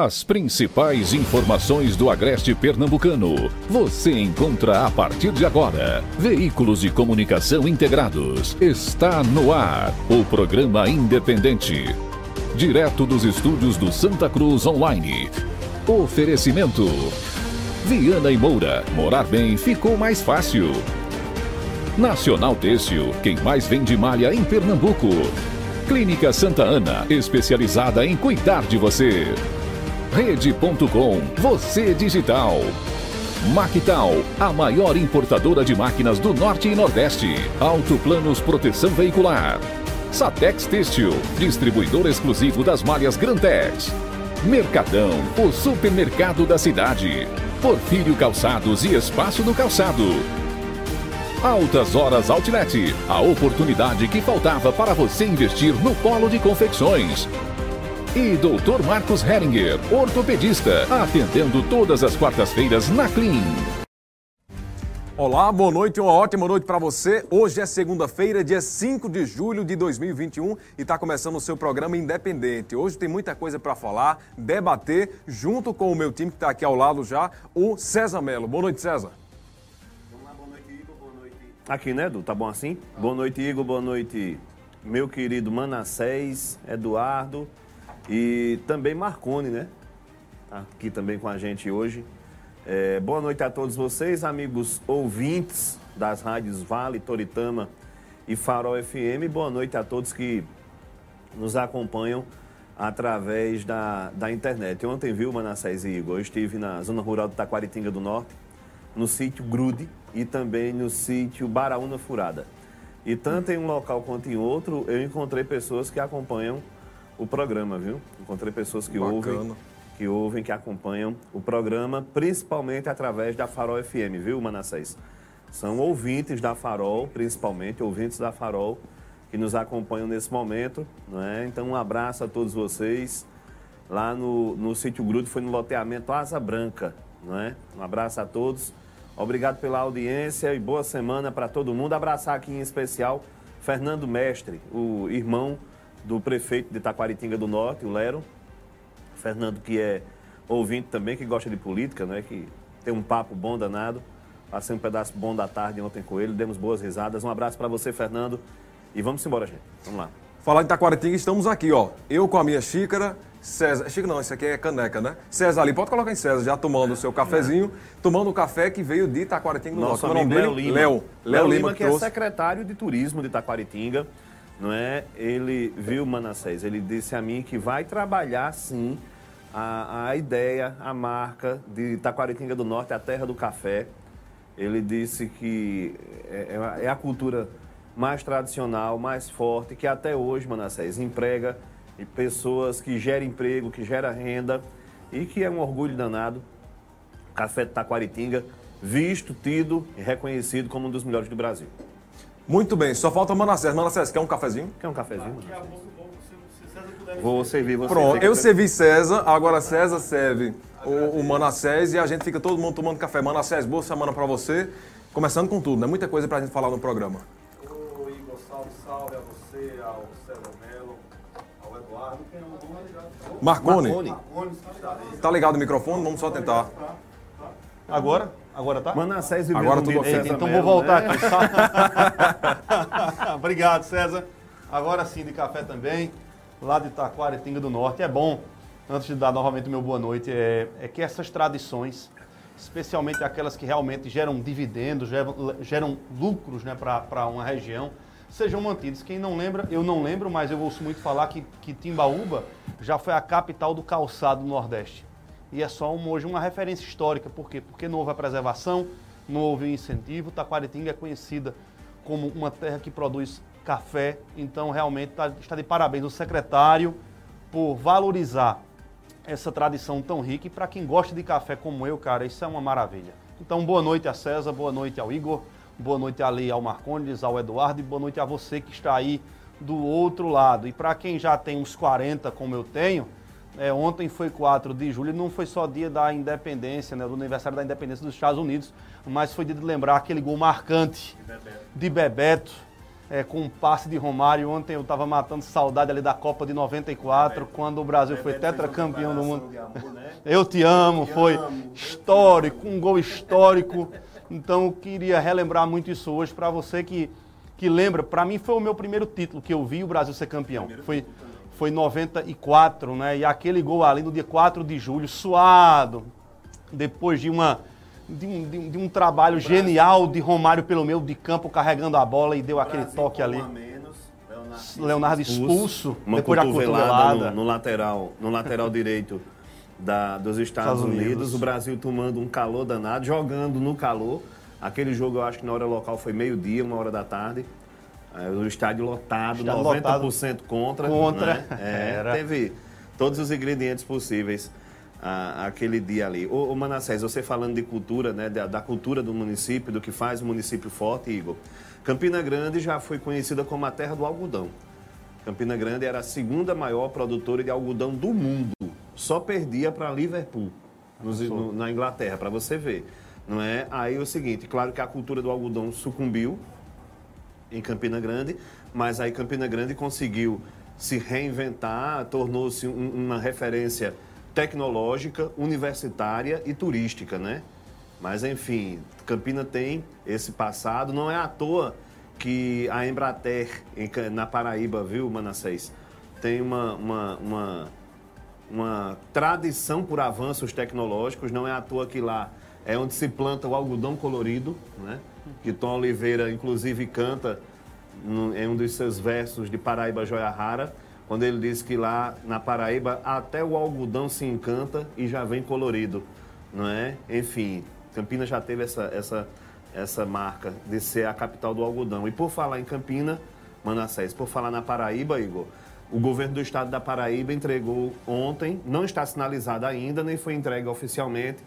As principais informações do Agreste Pernambucano você encontra a partir de agora. Veículos de comunicação integrados. Está no ar o programa independente. Direto dos estúdios do Santa Cruz Online. Oferecimento. Viana e Moura. Morar bem ficou mais fácil. Nacional Têxtil. Quem mais vende malha em Pernambuco. Clínica Santa Ana. Especializada em cuidar de você. Rede.com, você digital. Mactal, a maior importadora de máquinas do Norte e Nordeste. Autoplanos Proteção Veicular. Satex Têxtil, distribuidor exclusivo das malhas Grantex. Mercadão, o supermercado da cidade. Porfírio Calçados e Espaço do Calçado. Altas Horas Outlet, a oportunidade que faltava para você investir no polo de confecções. E Dr. Marcos Heringer, ortopedista, atendendo todas as quartas-feiras na Clean. Olá, boa noite, uma ótima noite para você. Hoje é segunda-feira, dia 5 de julho de 2021 e está começando o seu programa Independente. Hoje tem muita coisa para falar, debater, junto com o meu time que está aqui ao lado já, o César Melo. Boa noite, César. Vamos lá, boa noite, Igor, boa noite. Aqui, né, Edu? Tá bom assim? Boa noite, Igor, boa noite, meu querido Manassés, Eduardo e também Marcone, né? Tá aqui também com a gente hoje. É, boa noite a todos vocês, amigos ouvintes das rádios Vale, Toritama e Farol FM. Boa noite a todos que nos acompanham através da, da internet. Ontem, viu, Manassés e Igor, eu estive na zona rural de Taquaritinga do Norte, no sítio Grude e também no sítio Baraúna Furada. E tanto em um local quanto em outro, eu encontrei pessoas que acompanham o programa, viu? Encontrei pessoas que Bacana. ouvem, que ouvem, que acompanham o programa, principalmente através da Farol FM, viu, Manassés? São ouvintes da Farol, principalmente ouvintes da Farol, que nos acompanham nesse momento, não é? Então, um abraço a todos vocês. Lá no, no sítio Grudo foi no loteamento Asa Branca, não é? Um abraço a todos. Obrigado pela audiência e boa semana para todo mundo. Abraçar aqui em especial Fernando Mestre, o irmão do prefeito de Taquaritinga do Norte, o Lero. Fernando, que é ouvinte também, que gosta de política, né? que tem um papo bom danado. Passei um pedaço bom da tarde ontem com ele, demos boas risadas. Um abraço para você, Fernando. E vamos embora, gente. Vamos lá. Falar de Taquaritinga, estamos aqui, ó. Eu com a minha xícara, César. Xícara não, isso aqui é caneca, né? César ali, pode colocar em César, já tomando o seu cafezinho, tomando o café que veio de Taquaritinga do Nosso Norte. É amigo Léo dele? Lima. Léo. Léo Lima, que que é secretário de turismo de Taquaritinga, não é? Ele viu Manassés, ele disse a mim que vai trabalhar sim a, a ideia, a marca de Taquaritinga do Norte, a terra do café. Ele disse que é, é a cultura mais tradicional, mais forte, que até hoje, Manassés, emprega pessoas que geram emprego, que gera renda e que é um orgulho danado. Café de Taquaritinga, visto, tido e reconhecido como um dos melhores do Brasil. Muito bem, só falta Manassés. Manassés, quer um cafezinho? Quer um cafezinho? Vou servir você. Pronto, eu servi César, agora César serve o, o Manassés e a gente fica todo mundo tomando café. Manassés, boa semana pra você. Começando com tudo, né? Muita coisa pra gente falar no programa. Ô Igor, salve, salve a você, ao César Melo, ao Eduardo, quem é o nome? Marconi, Marconi. Aí. tá ligado o microfone? Vamos só tentar. Agora? Agora tá? Manassés viveu Agora tudo ok. então vou voltar né? aqui. Obrigado, César. Agora sim, de café também, lá de Taquaritinga do Norte. É bom, antes de dar novamente o meu boa noite, é, é que essas tradições, especialmente aquelas que realmente geram dividendos, geram, geram lucros né, para uma região, sejam mantidas. Quem não lembra, eu não lembro, mas eu ouço muito falar que, que Timbaúba já foi a capital do calçado do Nordeste. E é só uma- hoje uma referência histórica. Por quê? Porque não houve a preservação, não houve o incentivo. Taquaritinga é conhecida como uma terra que produz café. Então, realmente, tá- está de parabéns o secretário por valorizar essa tradição tão rica. E para quem gosta de café como eu, cara, isso é uma maravilha. Então, boa noite a César, boa noite ao Igor, boa noite ali ao Marcondes, ao Eduardo e boa noite a você que está aí do outro lado. E para quem já tem uns 40 como eu tenho, é, ontem foi 4 de julho, não foi só dia da independência, né, do aniversário da independência dos Estados Unidos, mas foi dia de lembrar aquele gol marcante de Bebeto, é, com um passe de Romário. Ontem eu estava matando saudade ali da Copa de 94, quando o Brasil foi tetracampeão do mundo. Eu te amo, foi histórico, um gol histórico. Então eu queria relembrar muito isso hoje para você que, que lembra. Para mim foi o meu primeiro título que eu vi o Brasil ser campeão. Foi, foi 94, né? E aquele gol ali no dia 4 de julho, suado, depois de uma de um, de um, de um trabalho genial de Romário pelo meio de campo carregando a bola e deu aquele toque ali. Menos, Leonardo, Leonardo expulso, uma depois da cotovelada cotovelada. no, no lateral, no lateral direito da, dos Estados, Estados Unidos. Unidos. o Brasil tomando um calor danado, jogando no calor. Aquele jogo eu acho que na hora local foi meio-dia, uma hora da tarde. O estádio lotado, Estádio 90% contra. Contra, né? É. Teve todos os ingredientes possíveis aquele dia ali. Ô, ô Manassés, você falando de cultura, né, da, da cultura do município, do que faz o município forte, Igor. Campina Grande já foi conhecida como a terra do algodão. Campina Grande era a segunda maior produtora de algodão do mundo. Só perdia para Liverpool, nos- no- na Inglaterra, para você ver. Não é? Aí é o seguinte, claro que a cultura do algodão sucumbiu em Campina Grande, mas aí Campina Grande conseguiu se reinventar, tornou-se um- uma referência tecnológica, universitária e turística, né? Mas enfim, Campina tem esse passado, não é à toa que a Embrater na Paraíba, viu, Manassés, tem uma, uma, uma, uma tradição por avanços tecnológicos, não é à toa que lá é onde se planta o algodão colorido, né? que Tom Oliveira, inclusive, canta em um dos seus versos de Paraíba Joia Rara, quando ele diz que lá na Paraíba até o algodão se encanta e já vem colorido, não é? Enfim, Campina já teve essa, essa, essa marca de ser a capital do algodão. E por falar em Campina, Manassés, por falar na Paraíba, Igor, o governo do estado da Paraíba entregou ontem, não está sinalizada ainda, nem foi entregue oficialmente,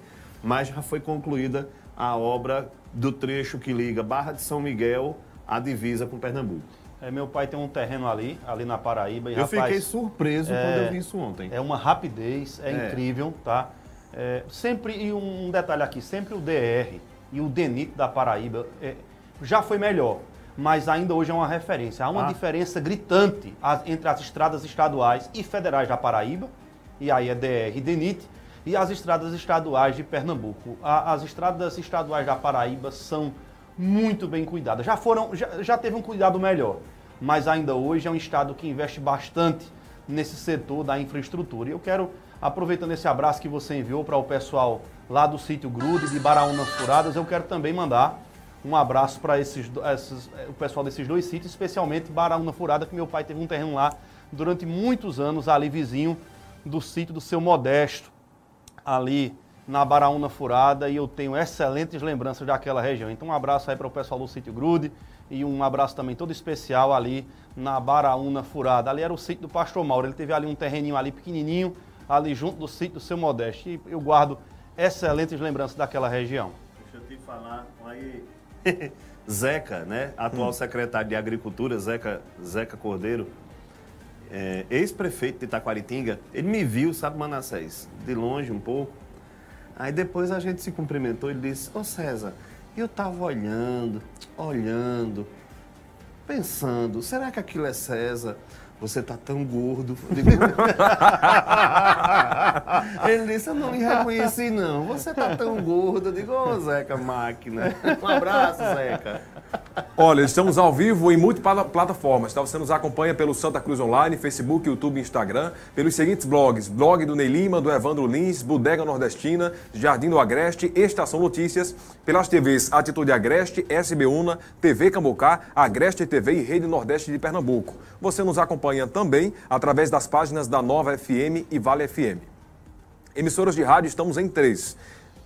mas já foi concluída a obra do trecho que liga Barra de São Miguel à divisa com Pernambuco. É, meu pai tem um terreno ali, ali na Paraíba. E, Eu rapaz, fiquei surpreso é- quando eu vi isso ontem. É uma rapidez, é, É. incrível, tá? É, sempre, e um detalhe aqui, sempre o DR e o DENIT da Paraíba é, já foi melhor, mas ainda hoje é uma referência. Há uma Ah. diferença gritante entre as estradas estaduais e federais da Paraíba, e aí é DR e DENIT, e as estradas estaduais de Pernambuco. A- as estradas estaduais da Paraíba são muito bem cuidadas. Já foram, já, já teve um cuidado melhor, mas ainda hoje é um estado que investe bastante nesse setor da infraestrutura. E eu quero, aproveitando esse abraço que você enviou para o pessoal lá do sítio Grude, de Baraúnas Furadas, eu quero também mandar um abraço para esses, esses- eh, o pessoal desses dois sítios, especialmente Baraúna Furada, que meu pai teve um terreno lá durante muitos anos, ali vizinho do sítio do seu Modesto, ali na Baraúna Furada, e eu tenho excelentes lembranças daquela região. Então um abraço aí para o pessoal do sítio Grude e um abraço também todo especial ali na Baraúna Furada. Ali era o sítio do Pastor Mauro, ele teve ali um terreninho ali pequenininho, ali junto do sítio do seu Modesto, e eu guardo excelentes lembranças daquela região. Deixa eu te falar aí. Zeca, né? Atual secretário de Agricultura, Zeca, Zeca Cordeiro, é, ex-prefeito de Itaquaritinga, ele me viu, sabe, Manassés, de longe um pouco. Aí depois a gente se cumprimentou, ele disse, ô César, eu tava olhando, olhando, pensando, será que aquilo é César? Você tá tão gordo. Digo, ele disse, eu não me reconheci não, você tá tão gordo. Eu digo, ô Zeca Máquina, um abraço, Zeca. Olha, estamos ao vivo em multiplataformas, tá? Você nos acompanha pelo Santa Cruz Online, Facebook, YouTube Instagram, pelos seguintes blogs, blog do Ney Lima, do Evandro Lins, Bodega Nordestina, Jardim do Agreste, Estação Notícias, pelas TVs Atitude Agreste, SB Una, TV Cambucá, Agreste TV e Rede Nordeste de Pernambuco. Você nos acompanha também através das páginas da Nova FM e Vale FM. Emissoras de rádio estamos em três.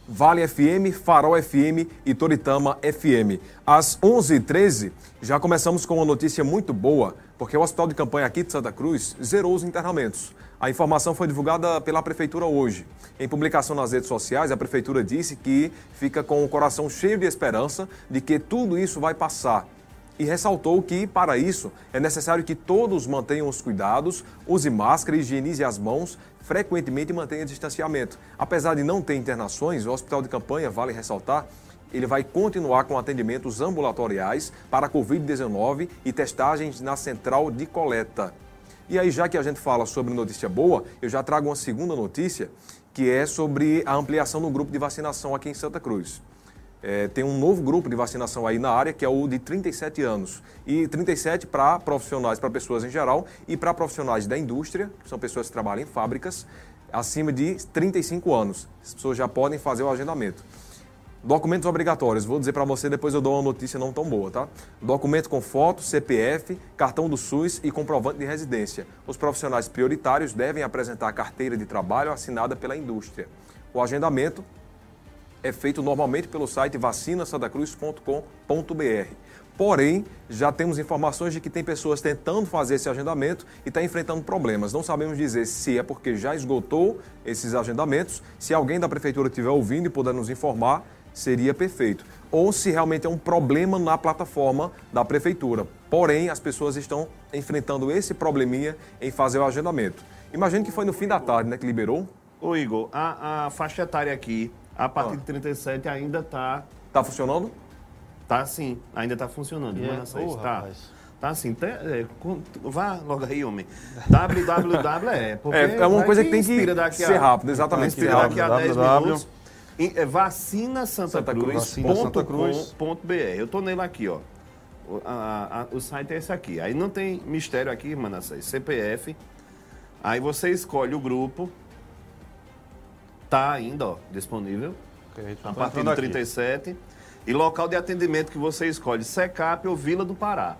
Vale FM, Farol FM e Toritama FM. Às 11h13, já começamos com uma notícia muito boa, porque o Hospital de Campanha aqui de Santa Cruz zerou os internamentos. A informação foi divulgada pela Prefeitura hoje. Em publicação nas redes sociais, a Prefeitura disse que fica com o coração cheio de esperança de que tudo isso vai passar e ressaltou que, para isso, é necessário que todos mantenham os cuidados, use máscara, higienize as mãos, frequentemente mantenha distanciamento. Apesar de não ter internações, o hospital de campanha, vale ressaltar, ele vai continuar com atendimentos ambulatoriais para Covid-19 e testagens na central de coleta. E aí, já que a gente fala sobre notícia boa, eu já trago uma segunda notícia, que é sobre a ampliação do grupo de vacinação aqui em Santa Cruz. É, tem um novo grupo de vacinação aí na área, que é o de 37 anos. E 37 para profissionais, para pessoas em geral, e para profissionais da indústria, que são pessoas que trabalham em fábricas, acima de 35 anos. As pessoas já podem fazer o agendamento. Documentos obrigatórios, vou dizer para você, depois eu dou uma notícia não tão boa, tá? Documento com foto, CPF, cartão do SUS e comprovante de residência. Os profissionais prioritários devem apresentar a carteira de trabalho assinada pela indústria. O agendamento é feito normalmente pelo site vacinasantacruz.com.br. Porém, já temos informações de que tem pessoas tentando fazer esse agendamento e está enfrentando problemas. Não sabemos dizer se é porque já esgotou esses agendamentos, se alguém da prefeitura estiver ouvindo e puder nos informar, seria perfeito. Ou se realmente é um problema na plataforma da prefeitura. Porém, as pessoas estão enfrentando esse probleminha em fazer o agendamento. Imagino que foi no fim da tarde, né, que liberou. Ô Igor, a, a faixa etária aqui, a partir de 37 ainda está Tá funcionando? Tá sim, ainda tá funcionando. Yeah. Mas, Oh, tá. rapaz. Tá assim, é, vá logo aí, homem. www é, porque É, é uma coisa que tem que daqui a- ser rápido, exatamente. Inspira ser daqui a 10 www. minutos. É vacina Santa Santa Cruz, ponto Cruz. ponto BR. Eu tô nele aqui, ó. O, a- a- o site é esse aqui. Aí não tem mistério aqui, Manassés. CPF. Aí você escolhe o grupo. Tá ainda, ó, disponível. Ok, a tá partir do aqui. 37. E local de atendimento que você escolhe, Secap ou Vila do Pará.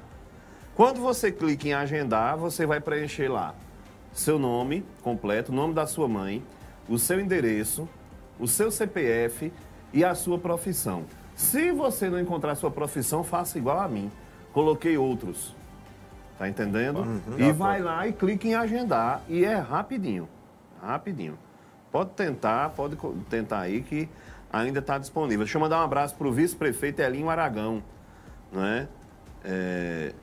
Quando você clica em agendar, você vai preencher lá seu nome completo, o nome da sua mãe, o seu endereço, o seu CPF e a sua profissão. Se você não encontrar sua profissão, faça igual a mim. Coloquei outros. Tá entendendo? e vai lá e clica em agendar e é rapidinho. Rapidinho. Pode tentar, pode tentar aí que ainda está disponível. Deixa eu mandar um abraço para o vice-prefeito Elinho Aragão. Não é? É,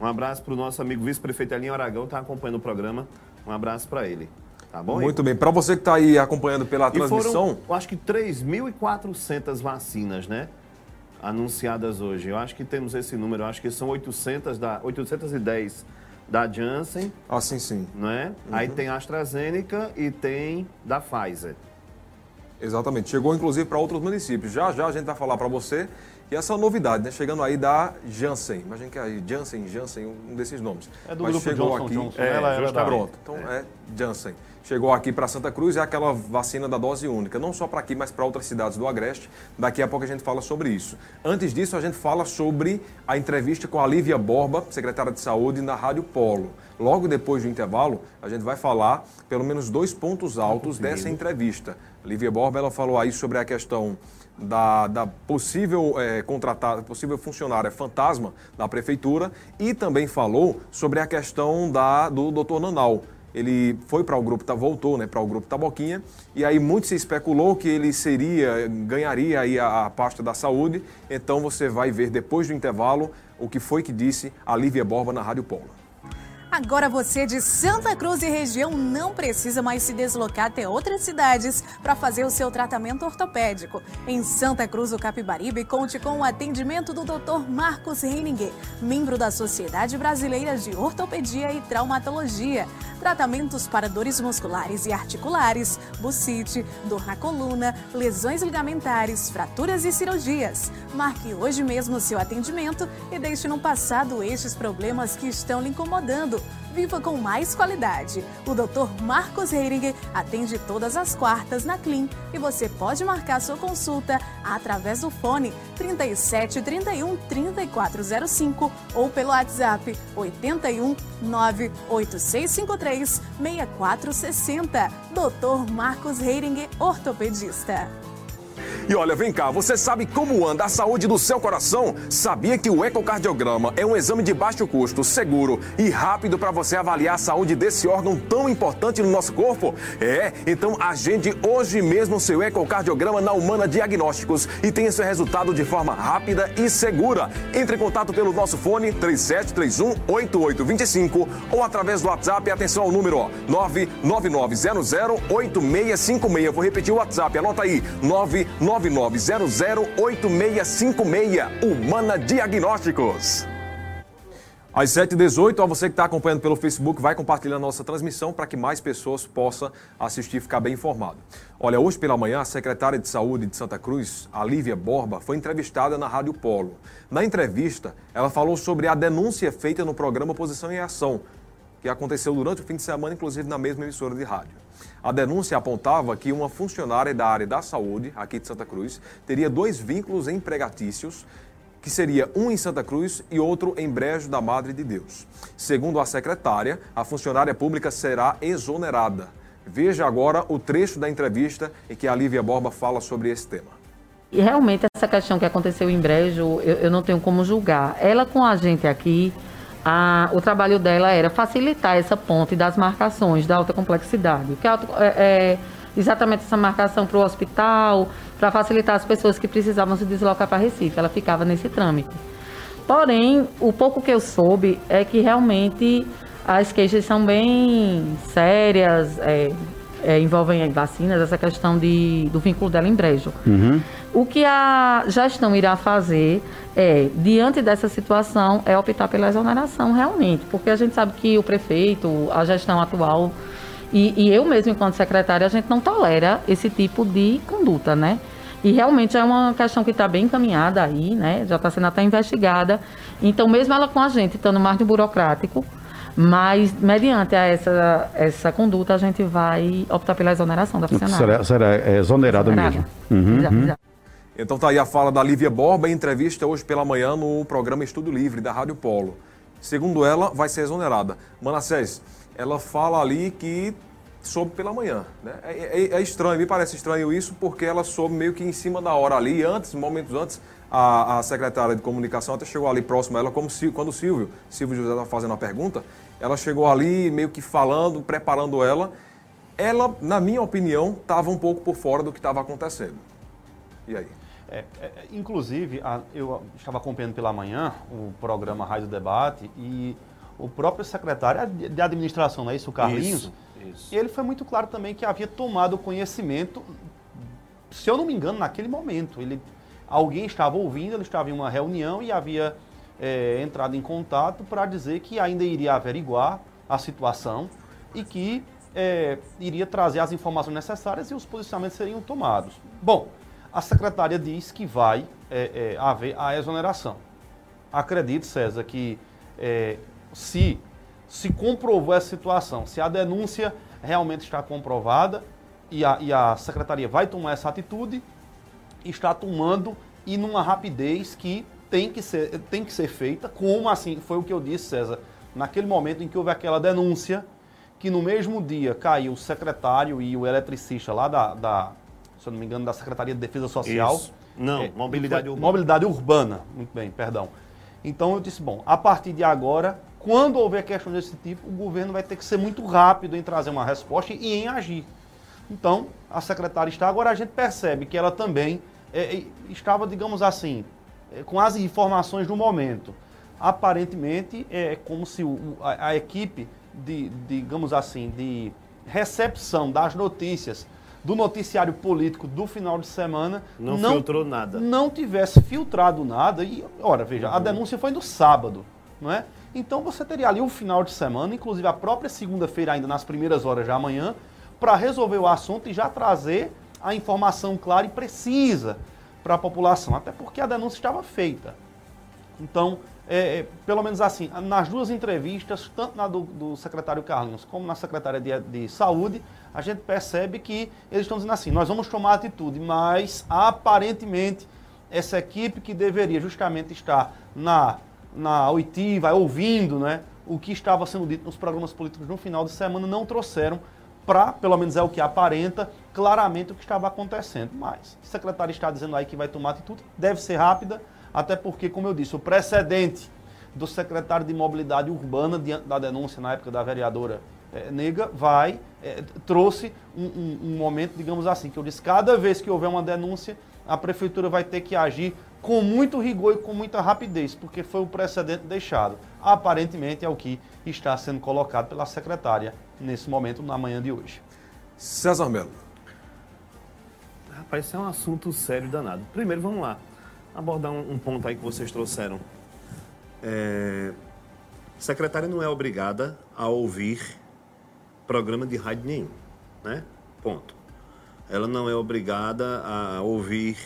Um abraço para o nosso amigo vice-prefeito Elinho Aragão, está acompanhando o programa. Um abraço para ele. Tá bom? Muito bem. Para você que está aí acompanhando pela E transmissão, foram, eu acho que 3.400 vacinas, né? Anunciadas hoje. Eu acho que temos esse número. Eu acho que são 800 da, 810 da Janssen, assim sim. não é? Uhum. Aí tem a AstraZeneca e tem da Pfizer. Exatamente. Chegou inclusive para outros municípios. Já já a gente vai falar para você. E essa novidade, né? Chegando aí da Janssen. Imagina que é aí Janssen, Janssen, um desses nomes. É do Mas grupo chegou Johnson aqui, Johnson, É, né? Ela era da- pronto. Então é. Janssen. Chegou aqui para Santa Cruz, é aquela vacina da dose única. Não só para aqui, mas para outras cidades do Agreste. Daqui a pouco a gente fala sobre isso. Antes disso, a gente fala sobre a entrevista com a Lívia Borba, secretária de Saúde, na Rádio Polo. Logo depois do intervalo, a gente vai falar pelo menos dois pontos altos dessa entrevista. Lívia Borba ela falou aí sobre a questão da, da possível eh, contratada, possível funcionária fantasma da prefeitura e também falou sobre a questão da, do doutor Nanal. Ele foi para o grupo, voltou né, para o grupo Taboquinha, e aí muito se especulou que ele seria, ganharia aí a, a pasta da saúde. Então você vai ver depois do intervalo o que foi que disse a Lívia Borba na Rádio Polo. Agora você de Santa Cruz e região não precisa mais se deslocar até outras cidades para fazer o seu tratamento ortopédico. Em Santa Cruz do Capibaribe, conte com o atendimento do Dr. Marcos Heininger, membro da Sociedade Brasileira de Ortopedia e Traumatologia. Tratamentos para dores musculares e articulares, bucite, dor na coluna, lesões ligamentares, fraturas e cirurgias. Marque hoje mesmo seu atendimento e deixe no passado estes problemas que estão lhe incomodando. Viva com mais qualidade. O Dr. Marcos Heiringer atende todas as quartas na Clean e você pode marcar sua consulta através do fone 37 31 3405 ou pelo WhatsApp 81 98653 6460. Dr. Marcos Heiringer, ortopedista. E olha, vem cá, você sabe como anda a saúde do seu coração? Sabia que o ecocardiograma é um exame de baixo custo, seguro e rápido para você avaliar a saúde desse órgão tão importante no nosso corpo? É, então agende hoje mesmo seu ecocardiograma na Humana Diagnósticos e tenha seu resultado de forma rápida e segura. Entre em contato pelo nosso fone 3731 8825 ou através do WhatsApp, atenção ao número ó, 99900 8656. Vou repetir o WhatsApp, anota aí, 99900 99008656. Humana Diagnósticos. Às 7h18, a você que está acompanhando pelo Facebook, vai compartilhar nossa transmissão para que mais pessoas possam assistir e ficar bem informado. Olha, hoje pela manhã, a secretária de Saúde de Santa Cruz, a Lívia Borba, foi entrevistada na Rádio Polo. Na entrevista, ela falou sobre a denúncia feita no programa Posição em Ação, que aconteceu durante o fim de semana, inclusive na mesma emissora de rádio. A denúncia apontava que uma funcionária da área da saúde, aqui de Santa Cruz, teria dois vínculos empregatícios que seria um em Santa Cruz e outro em Brejo da Madre de Deus. Segundo a secretária, a funcionária pública será exonerada. Veja agora o trecho da entrevista em que a Lívia Borba fala sobre esse tema. E realmente essa questão que aconteceu em Brejo, eu, eu não tenho como julgar. Ela com a gente aqui, a, o trabalho dela era facilitar essa ponte das marcações da alta complexidade. Que é, é exatamente essa marcação para o hospital, para facilitar as pessoas que precisavam se deslocar para Recife. Ela ficava nesse trâmite. Porém, o pouco que eu soube é que realmente as queixas são bem sérias, é, é, envolvem vacinas, essa questão de, do vínculo dela em brejo. Uhum. O que a gestão irá fazer é, diante dessa situação, é optar pela exoneração realmente, porque a gente sabe que o prefeito, a gestão atual e, e eu mesmo, enquanto secretária, a gente não tolera esse tipo de conduta, né? E realmente é uma questão que está bem encaminhada aí, né? Já está sendo até investigada. Então, mesmo ela com a gente estando mais de burocrático, mas mediante essa, essa conduta, a gente vai optar pela exoneração da funcionária. Será, será é, exonerada, mesmo. Uhum, uhum. Então tá aí a fala da Lívia Borba em entrevista hoje pela manhã no programa Estudo Livre da Rádio Polo. Segundo ela, vai ser exonerada. Manassés, ela fala ali que soube pela manhã. Né? É, é, é, estranho, me parece estranho isso, porque ela soube meio que em cima da hora ali, antes, momentos antes, a, a secretária de comunicação até chegou ali próximo a ela, como se, quando o Silvio, Silvio José estava fazendo a pergunta, ela chegou ali meio que falando, preparando ela. Ela, na minha opinião, estava um pouco por fora do que estava acontecendo. E aí? É, é, inclusive, a, eu estava acompanhando pela manhã o programa Rádio Debate e o próprio secretário de administração, não é isso, o Carlinhos? Isso, isso. Ele foi muito claro também que havia tomado conhecimento, se eu não me engano, naquele momento. Ele, alguém estava ouvindo, ele estava em uma reunião e havia é, entrado em contato para dizer que ainda iria averiguar a situação e que é, iria trazer as informações necessárias e os posicionamentos seriam tomados. Bom, a secretária diz que vai é, é haver a exoneração. Acredito, César, que é, se se comprovou essa situação, se a denúncia realmente está comprovada e a, e a secretaria vai tomar essa atitude, está tomando e numa rapidez que tem que ser, tem que ser feita, como assim, foi o que eu disse, César, naquele momento em que houve aquela denúncia, que no mesmo dia caiu o secretário e o eletricista lá da, da se eu não me engano, da Secretaria de Defesa Social. Isso. Não, é, mobilidade urbana. Mobilidade urbana, muito bem, perdão. Então eu disse, bom, a partir de agora quando houver questão desse tipo, o governo vai ter que ser muito rápido em trazer uma resposta e em agir. Então, a secretária está. Agora, a gente percebe que ela também é, é estava, digamos assim, com as informações do momento. Aparentemente, é como se o, a, a, equipe, de, digamos assim, de recepção das notícias do noticiário político do final de semana não, não filtrou nada. Não tivesse filtrado nada. E, ora, veja, uhum. a denúncia foi no sábado, não é? Então você teria ali o final de semana, inclusive a própria segunda-feira, ainda nas primeiras horas da manhã, para resolver o assunto e já trazer a informação clara e precisa para a população, até porque a denúncia estava feita. Então, é, é, pelo menos assim, nas duas entrevistas, tanto na do, do secretário Carlinhos como na secretária de, de, Saúde, a gente percebe que eles estão dizendo assim: nós vamos tomar atitude, mas aparentemente essa equipe que deveria justamente estar na na oitiva, ouvindo né, o que estava sendo dito nos programas políticos no final de semana, não trouxeram para, pelo menos é o que aparenta, claramente o que estava acontecendo. Mas o secretário está dizendo aí que vai tomar atitude, deve ser rápida, até porque, como eu disse, o precedente do secretário de Mobilidade Urbana, diante da denúncia na época da vereadora é, Nega, vai, é, trouxe um, um, um momento, digamos assim, que eu disse, cada vez que houver uma denúncia, a prefeitura vai ter que agir com muito rigor e com muita rapidez, porque foi o precedente deixado. Aparentemente é o que está sendo colocado pela secretária nesse momento, na manhã de hoje. César Melo. Rapaz, isso é um assunto sério danado. Primeiro, vamos lá. Abordar um, um ponto aí que vocês trouxeram. É, secretária não é obrigada a ouvir programa de rádio nenhum, né? Ponto. Ela não é obrigada a ouvir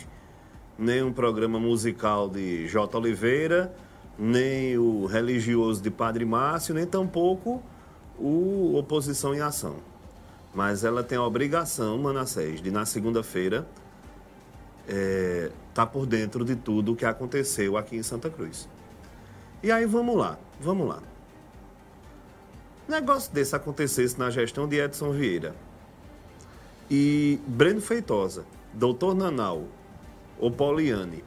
nem um programa musical de J. Oliveira, nem o religioso de Padre Márcio, nem tampouco o Oposição em Ação. Mas ela tem a obrigação, Manassés, de na segunda-feira estar é, tá por dentro de tudo o que aconteceu aqui em Santa Cruz. E aí vamos lá, vamos lá. Negócio desse acontecesse na gestão de Edson Vieira e Breno Feitosa, Doutor Nanal ou Pauliane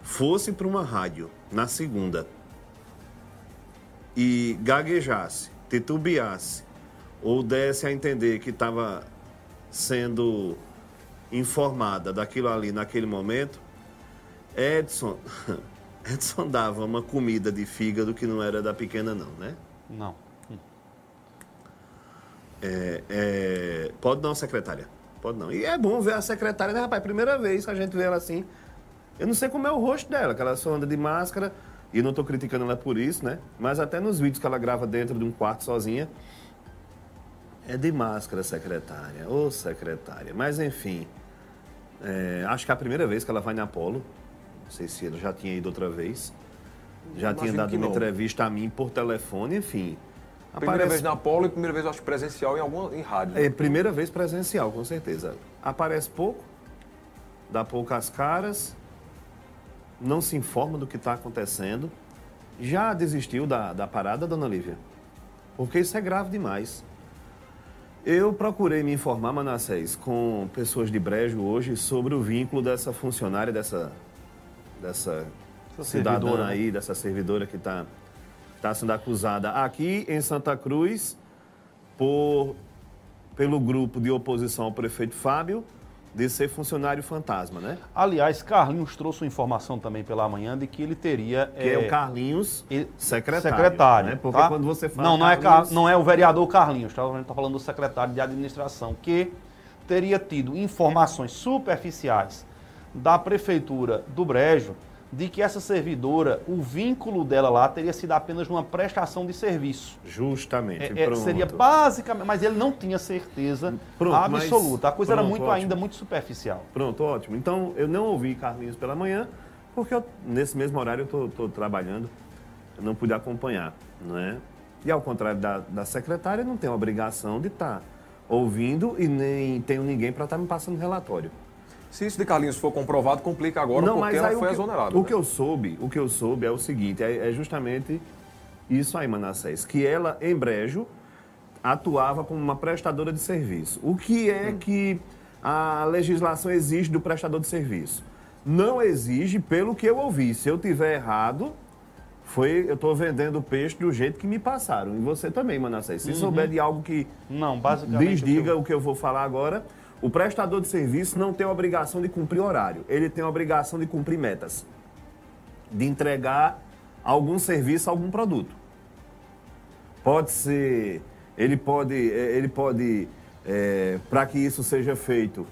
fosse para uma rádio na segunda e gaguejasse, titubeasse ou desse a entender que estava sendo informada daquilo ali naquele momento, Edson, Edson dava uma comida de fígado que não era da pequena não, né? Não. É, é, pode não, secretária. Pode não. E é bom ver a secretária, né, rapaz? Primeira vez que a gente vê ela assim. Eu não sei como é o rosto dela, que ela só anda de máscara. E não estou criticando ela por isso, né? Mas até nos vídeos que ela grava dentro de um quarto sozinha, é de máscara, secretária. Ô, oh, secretária. Mas, enfim, é, acho que é a primeira vez que ela vai na Apolo. Não sei se ela já tinha ido outra vez. Já tinha dado uma entrevista a mim por telefone, enfim. Primeira Aparece... vez na Apolo e primeira vez, acho, presencial em, alguma, em rádio. Né? É, primeira vez presencial, com certeza. Aparece pouco, dá poucas caras, não se informa do que está acontecendo. Já desistiu da, da parada, dona Lívia? Porque isso é grave demais. Eu procurei me informar, Manassés, com pessoas de Brejo hoje sobre o vínculo dessa funcionária, dessa, dessa cidadã aí, dessa servidora que está está sendo acusada aqui em Santa Cruz por, pelo grupo de oposição ao prefeito Fábio de ser funcionário fantasma, né? Aliás, Carlinhos trouxe uma informação também pela manhã de que ele teria... Que é, é o Carlinhos secretário. Secretário, né? Porque tá? quando você fala Não, não, Carlinhos... é, não é o vereador Carlinhos, tá? a gente está falando do secretário de administração, que teria tido informações superficiais da prefeitura do Brejo de que essa servidora, o vínculo dela lá teria sido apenas uma prestação de serviço. Justamente. É, é, seria basicamente, mas ele não tinha certeza pronto, absoluta. A coisa pronto, era muito ótimo. ainda muito superficial. Pronto, ótimo. Então eu não ouvi Carlinhos pela manhã, porque eu, nesse mesmo horário eu estou trabalhando, eu não pude acompanhar, não é? E ao contrário da, da secretária, não tenho obrigação de estar tá ouvindo e nem tenho ninguém para estar tá me passando relatório. Se isso de Carlinhos for comprovado, complica agora não, porque ela foi que, exonerada. O né? que eu soube, o que eu soube é o seguinte, é, é justamente isso aí, Manassés, que ela, em Brejo, atuava como uma prestadora de serviço. O que é hum. que a legislação exige do prestador de serviço? Não exige, pelo que eu ouvi. Se eu tiver errado, foi eu estou vendendo peixe do jeito que me passaram. E você também, Manassés. Se uhum. souber de algo que não, basicamente desdiga o que, eu... o que eu vou falar agora, o prestador de serviço não tem a obrigação de cumprir horário, ele tem a obrigação de cumprir metas, de entregar algum serviço, algum produto. Pode ser, ele pode, é, ele pode, é, para que isso seja feito,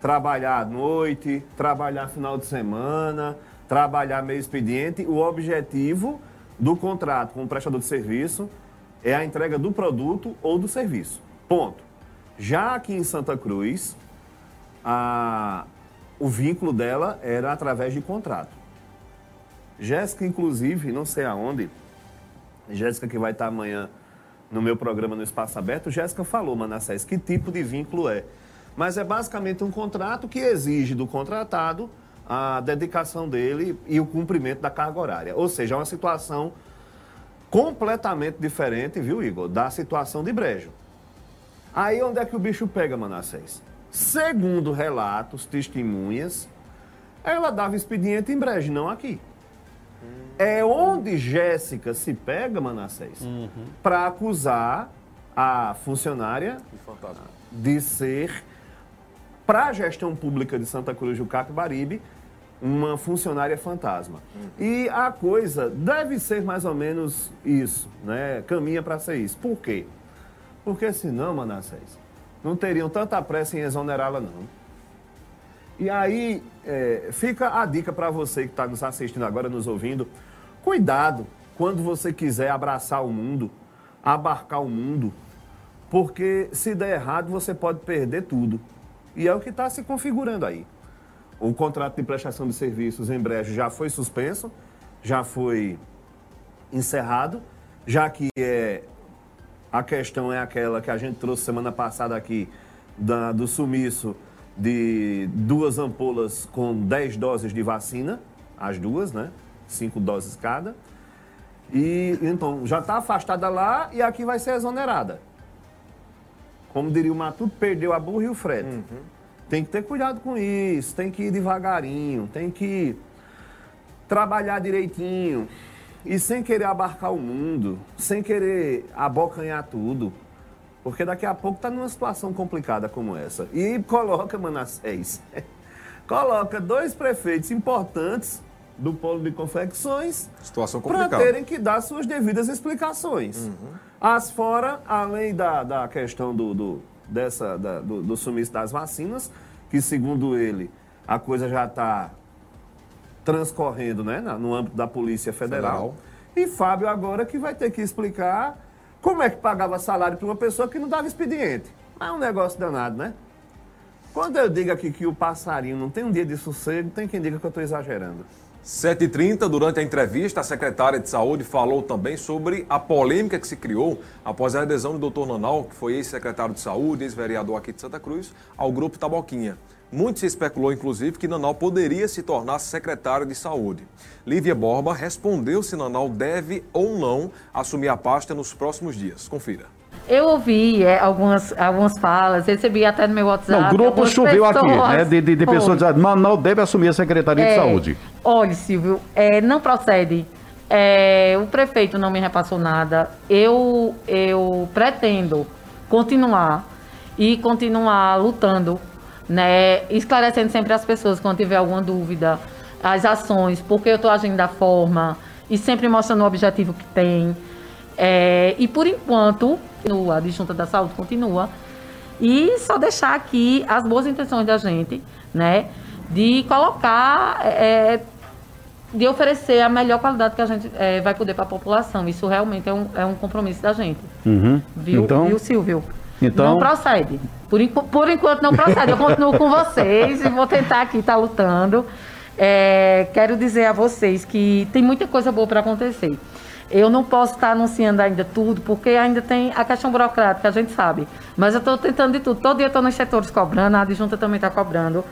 trabalhar à noite, trabalhar final de semana, trabalhar meio expediente. O objetivo do contrato com o prestador de serviço é a entrega do produto ou do serviço. Ponto. Já aqui em Santa Cruz, a, o vínculo dela era através de contrato. Jéssica, inclusive, não sei aonde, Jéssica que vai estar amanhã no meu programa no Espaço Aberto, Jéssica falou, Manassés, que tipo de vínculo é. Mas é basicamente um contrato que exige do contratado a dedicação dele e o cumprimento da carga horária. Ou seja, é uma situação completamente diferente, viu, Igor, da situação de Brejo. Aí onde é que o bicho pega, Manassés? Segundo relatos, testemunhas, ela dava expediente em Brejo, não aqui. É onde Jéssica se pega, Manassés, uhum. para acusar a funcionária de ser, para a gestão pública de Santa Cruz do Capibaribe, uma funcionária fantasma. Uhum. E a coisa deve ser mais ou menos isso, né? Caminha para ser isso. Por quê? Porque senão, Manassés, não teriam tanta pressa em exonerá-la, não. E aí é, fica a dica para você que está nos assistindo agora, nos ouvindo. Cuidado quando você quiser abraçar o mundo, abarcar o mundo, porque se der errado você pode perder tudo. E é o que está se configurando aí. O contrato de prestação de serviços em breve já foi suspenso, já foi encerrado, já que é, a questão é aquela que a gente trouxe semana passada aqui, da, do sumiço de duas ampolas com 10 doses de vacina, as duas, né? Cinco doses cada. E então já está afastada lá e aqui vai ser exonerada. Como diria o Matuto, perdeu a burra e o frete. Uhum. Tem que ter cuidado com isso, tem que ir devagarinho, tem que trabalhar direitinho e sem querer abarcar o mundo, sem querer abocanhar tudo. Porque daqui a pouco está numa situação complicada como essa. E coloca, Manassés, coloca dois prefeitos importantes do polo de confecções para terem que dar suas devidas explicações. Uhum. As fora, além da, da questão do, do dessa, da, do, do sumiço das vacinas, que segundo ele, a coisa já está transcorrendo né, no âmbito da Polícia Federal. Federal. E Fábio agora que vai ter que explicar como é que pagava salário para uma pessoa que não dava expediente? É um negócio danado, né? Quando eu digo aqui que o passarinho não tem um dia de sossego, tem quem diga que eu estou exagerando. 7h30, durante a entrevista, a secretária de Saúde falou também sobre a polêmica que se criou após a adesão do Dr. Nanal, que foi ex-secretário de Saúde, ex-vereador aqui de Santa Cruz, ao grupo Taboquinha. Muito se especulou, inclusive, que Nanal poderia se tornar secretário de saúde. Lívia Borba respondeu se Nanal deve ou não assumir a pasta nos próximos dias. Confira. Eu ouvi é, algumas, algumas falas, recebi até no meu WhatsApp. Não, o grupo choveu pessoas, aqui, né? De, de, de pessoas dizendo, Nanal deve assumir a Secretaria é, de Saúde. Olha, Silvio, é, não procede. É, o prefeito não me repassou nada. Eu, eu pretendo continuar e continuar lutando né? Esclarecendo sempre as pessoas quando tiver alguma dúvida, as ações, porque eu estou agindo da forma e sempre mostrando o objetivo que tem. É, e por enquanto, a Disjunta da Saúde continua. E só deixar aqui as boas intenções da gente, né? De colocar, é, de oferecer a melhor qualidade que a gente é, vai poder para a população. Isso realmente é um, é um compromisso da gente. Uhum. Viu, então... viu, Silvio? Então... Não procede. Por, por enquanto não procede. Eu continuo com vocês e vou tentar aqui estar tá lutando. É, quero dizer a vocês que tem muita coisa boa para acontecer. Eu não posso estar anunciando ainda tudo, porque ainda tem a questão burocrática, a gente sabe. Mas eu estou tentando de tudo. Todo dia eu estou nos setores cobrando, a adjunta também está cobrando.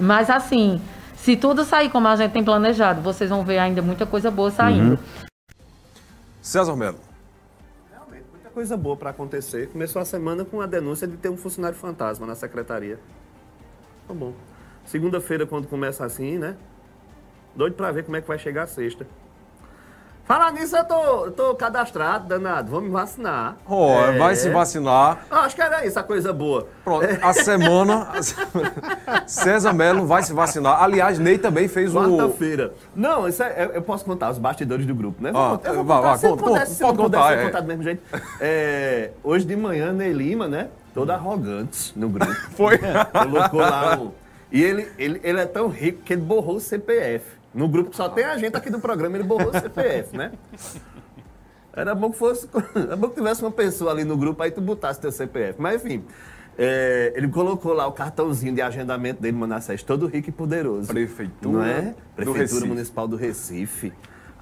Mas assim, se tudo sair como a gente tem planejado, vocês vão ver ainda muita coisa boa saindo. Uhum. César Melo coisa boa para acontecer. Começou a semana com a denúncia de ter um funcionário fantasma na secretaria. Tá bom. Segunda-feira, quando começa assim, né? Doido para ver como é que vai chegar a sexta. Falar nisso, eu tô, eu tô cadastrado, danado. Vou me vacinar. Oh, é. Vai se vacinar. Ah, acho que era isso, a coisa boa. Pronto, a semana. César Melo vai se vacinar. Aliás, Ney também fez o. Quarta-feira. Não, isso é, eu posso contar os bastidores do grupo, né? Vou, ah, eu vou contar, vá, se conta, pudesse, se pode contar, é. contar do mesmo jeito. É, hoje de manhã, Ney Lima, né? Todo arrogante no grupo. Foi. Colocou lá o. E ele, ele, ele é tão rico que ele borrou o CPF. No grupo que só tem a gente aqui do programa, ele borrou o CPF, né? Era bom que fosse. Era bom que tivesse uma pessoa ali no grupo, aí tu botasse teu CPF. Mas enfim. É, ele colocou lá o cartãozinho de agendamento dele, Manassés, todo rico e poderoso. Prefeitura. Não é? Prefeitura Municipal do Recife.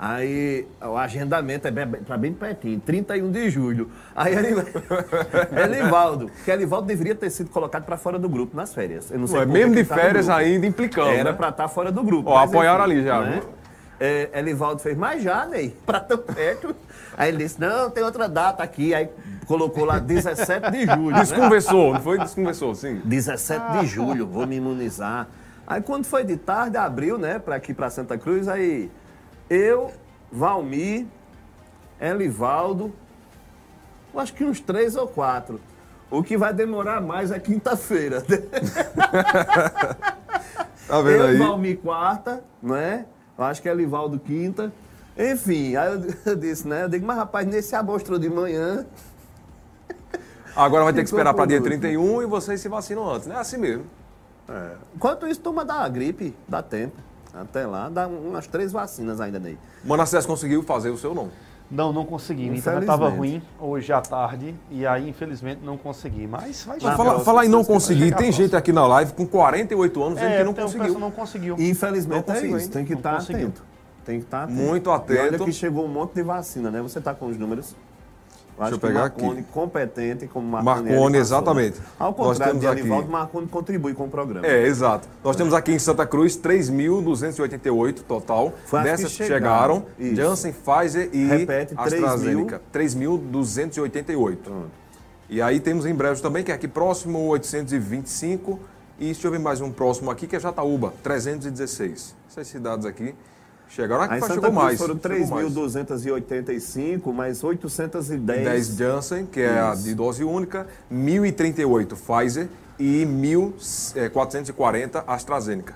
Aí o agendamento é bem, pra bem pertinho, 31 de julho. Aí Elivaldo, que Elivaldo deveria ter sido colocado para fora do grupo nas férias. Eu não sei Ué, mesmo de tá férias ainda implicando. Era né? para estar tá fora do grupo. Ó, apoiaram ali já, né? É, Elivaldo fez, mas já, Ney, para tão perto. Aí ele disse, não, tem outra data aqui. Aí colocou lá 17 de julho. Desconversou, né? não foi? Desconversou, sim. 17 de julho, vou me imunizar. Aí quando foi de tarde, abriu, né, para aqui para Santa Cruz, aí eu, Valmir, Elivaldo, acho que uns três ou quatro. O que vai demorar mais é quinta-feira. tá vendo eu, aí? Valmir quarta, não é? Eu acho que é Elivaldo quinta. Enfim, aí eu, eu disse, né? Eu digo, mas rapaz, nesse amostra de manhã. Agora vai ter que esperar para dia 31 e vocês se vacinam antes, né? Assim mesmo. É. Enquanto isso, toma da gripe, dá tempo. Até lá, dá umas três vacinas ainda nele. Manassés conseguiu fazer o seu não? Não, não consegui. A internet estava ruim hoje à tarde e aí, infelizmente, não consegui. Mas vai chegar. Falar, falar em não conseguir, tem gente aqui na live com 48 anos é, que não conseguiu. não conseguiu. Infelizmente não é isso, tem que estar tá atento. Tem que estar tá atento. Muito atento. E olha que chegou um monte de vacina, né? Você está com os números? Deixa eu pegar Marconi, aqui. competente como Marconi. Marconi, exatamente. Ao contrário de Anivaldo, aqui... Marconi contribui com o programa. É, exato. Nós temos aqui em Santa Cruz 3.288 total. Foi Dessas que chegaram, chegaram Janssen, Pfizer e Repete, AstraZeneca. 3.288. E aí temos em breve também, que é aqui próximo, 825. E deixa eu ver mais um próximo aqui, que é Jataúba, 316. Essas cidades aqui Chegaram aqui, chegou Cruz mais. Foram 3.285, mais 810. 10 Janssen, que é a de dose única, 1.038 Pfizer e 1.440 é, AstraZeneca.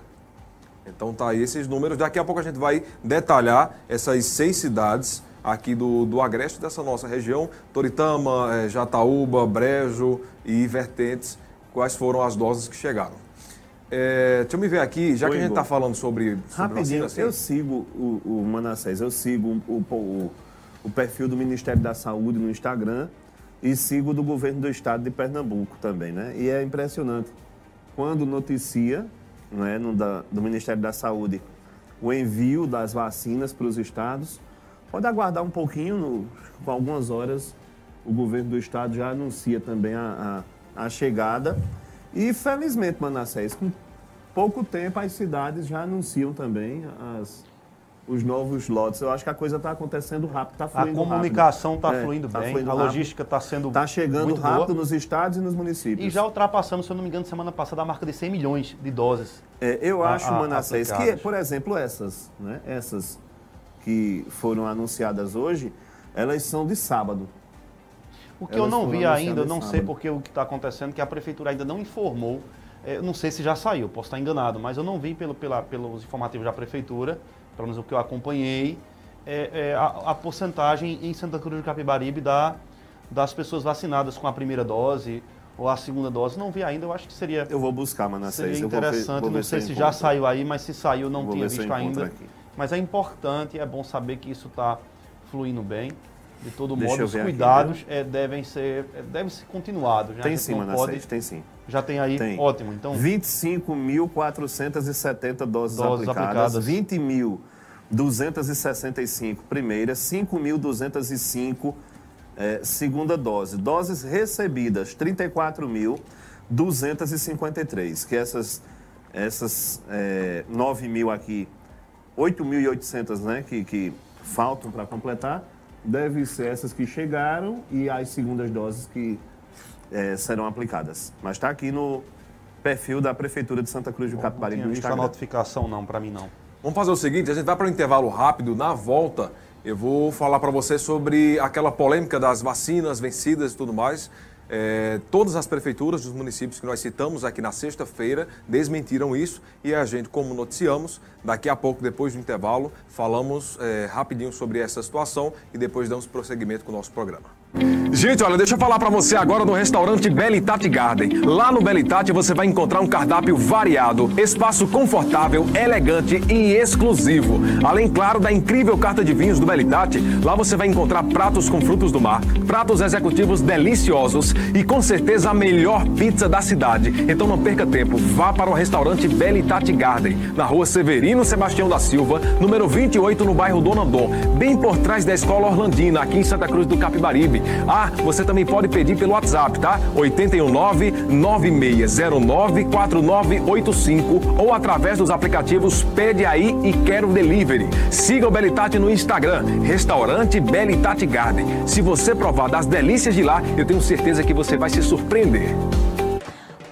Então tá aí esses números. Daqui a pouco a gente vai detalhar essas seis cidades aqui do, do agreste dessa nossa região, Toritama, é, Jataúba, Brejo e Vertentes, quais foram as doses que chegaram. É, deixa eu me ver aqui, já Oi, que a gente está falando sobre, sobre Rapidinho, vacina, assim. eu sigo o, o Manassés, eu sigo o, o, o, perfil do Ministério da Saúde no Instagram e sigo do governo do estado de Pernambuco também, né? E é impressionante. Quando noticia, né, no, da, do Ministério da Saúde, o envio das vacinas para os estados, pode aguardar um pouquinho, no, com algumas horas, o governo do estado já anuncia também a, a, a chegada e felizmente, Manassés, com pouco tempo as cidades já anunciam também as, os novos lotes. Eu acho que a coisa está acontecendo rápido, está fluindo A comunicação está é, fluindo tá bem, fluindo a logística está sendo Está chegando muito rápido boa. nos estados e nos municípios. E já ultrapassando, se eu não me engano, semana passada a marca de 100 milhões de doses. É, eu a, acho, Manassés, que, por exemplo, essas, né, essas que foram anunciadas hoje, elas são de sábado. O que eu não vi ainda, eu não sei porque o que está acontecendo, que a prefeitura ainda não informou. É, eu não sei se já saiu, posso estar enganado, mas eu não vi pelo, pela, pelos informativos da prefeitura, pelo menos o que eu acompanhei, é, é, a, a porcentagem em Santa Cruz do Capibaribe da, das pessoas vacinadas com a primeira dose ou a segunda dose. Não vi ainda, eu acho que seria. Eu vou buscar, Manassés. Seria interessante, vou ver, vou não sei se, se já saiu aí, mas se saiu não tinha visto ainda. Aqui. Mas é importante, é bom saber que isso está fluindo bem. De todo Deixa modo, os cuidados aqui, é, devem ser é, devem ser continuados. Né? Tem sim, Manassés, tem sim. Já tem aí? Tem. Ótimo. Então, 25.470 doses, doses aplicadas, aplicadas. 20.265 primeira, 5.205 é, segunda dose. Doses recebidas, 34.253, que essas, essas é, 9 mil aqui, 8.800 né, que, que faltam para completar, devem ser essas que chegaram e as segundas doses que é, serão aplicadas. Mas está aqui no perfil da Prefeitura de Santa Cruz do Capibaribe no Instagram. Não notificação não, para mim não. Vamos fazer o seguinte, a gente vai para um intervalo rápido, na volta eu vou falar para você sobre aquela polêmica das vacinas vencidas e tudo mais. É, todas as prefeituras dos municípios que nós citamos aqui na sexta-feira desmentiram isso e a gente, como noticiamos, daqui a pouco, depois do intervalo, falamos é, rapidinho sobre essa situação e depois damos prosseguimento com o nosso programa. Gente, olha, deixa eu falar para você agora do restaurante Belitati Garden. Lá no Belitati você vai encontrar um cardápio variado, espaço confortável, elegante e exclusivo. Além, claro, da incrível carta de vinhos do Belitati, lá você vai encontrar pratos com frutos do mar, pratos executivos deliciosos e com certeza a melhor pizza da cidade. Então não perca tempo, vá para o restaurante Belitati Garden, na rua Severino Sebastião da Silva, número 28, no bairro Dona Dom, bem por trás da Escola Orlandina, aqui em Santa Cruz do Capibaribe. Ah, você também pode pedir pelo WhatsApp, tá? 819 9609 4985 ou através dos aplicativos Pede Aí e Quero Delivery. Siga o Belitati no Instagram, Restaurante Belitati Garden. Se você provar das delícias de lá, eu tenho certeza que você vai se surpreender.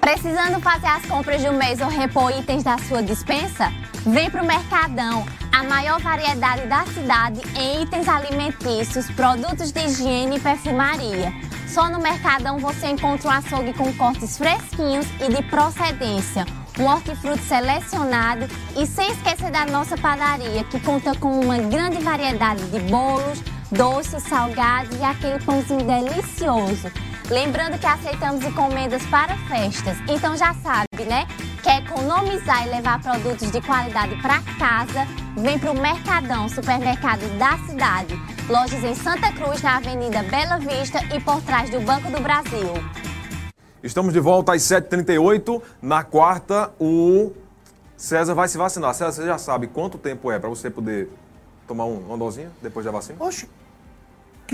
Precisando fazer as compras de um mês ou repor itens da sua dispensa? Vem pro Mercadão, a maior variedade da cidade em itens alimentícios, produtos de higiene e perfumaria. Só no Mercadão você encontra um açougue com cortes fresquinhos e de procedência, um hortifruti selecionado e sem esquecer da nossa padaria, que conta com uma grande variedade de bolos, doces, salgados e aquele pãozinho delicioso. Lembrando que aceitamos encomendas para festas, então já sabe, né? Quer economizar e levar produtos de qualidade para casa? Vem para o Mercadão, supermercado da cidade. Lojas em Santa Cruz, na Avenida Bela Vista e por trás do Banco do Brasil. Estamos de volta às 7h38. Na quarta, o César vai se vacinar. César, você já sabe quanto tempo é para você poder tomar um, uma dosinha depois da vacina? Oxe,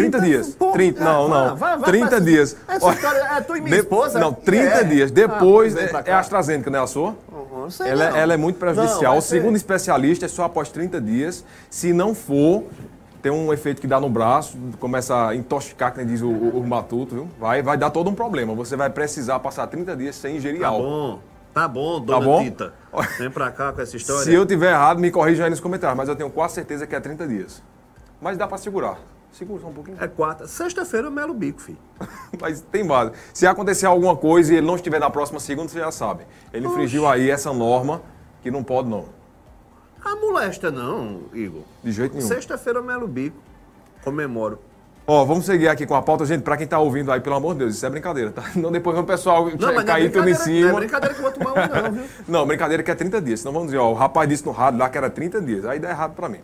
30 Quinta- dias. Pô, 30, é, não, vai, não. vai, vai, 30 vai. dias. Essa Olha, história é tu e minha de- esposa? Não, 30 É. dias. Ah, Depois pra é, é a AstraZeneca, não é a sua? Uhum, não sei Ela, é- não. ela é muito prejudicial. Não, vai ser- Segundo especialista, é só após 30 dias. Se não for, tem um efeito que dá no braço, começa a intoxicar, nem diz o, o, o matuto, viu? Vai, vai dar todo um problema. Você vai precisar passar 30 dias sem ingerir Tá álcool. bom, tá bom, dona bom? Tita. Vem pra cá com essa história. Se eu tiver errado, me corrija aí nos comentários, mas eu tenho quase certeza que é 30 dias. Mas dá pra segurar. Segura só um pouquinho. É quarta. Sexta-feira eu melo o bico, filho. Mas tem base. Se acontecer alguma coisa e ele não estiver na próxima segunda, você já sabe. Ele infringiu aí essa norma que não pode não. A molesta não, Igor. De jeito nenhum. Sexta-feira eu melo o bico. Comemoro. Ó, vamos seguir aqui com a pauta, gente, pra quem tá ouvindo aí, pelo amor de Deus, isso é brincadeira, tá? Não depois o pessoal Não, mas é cair tudo em cima. Não é brincadeira que eu vou tomar um, não, viu? Não, brincadeira que é 30 dias. Senão vamos dizer, ó, o rapaz disse no rádio lá que era 30 dias. Aí dá errado pra mim.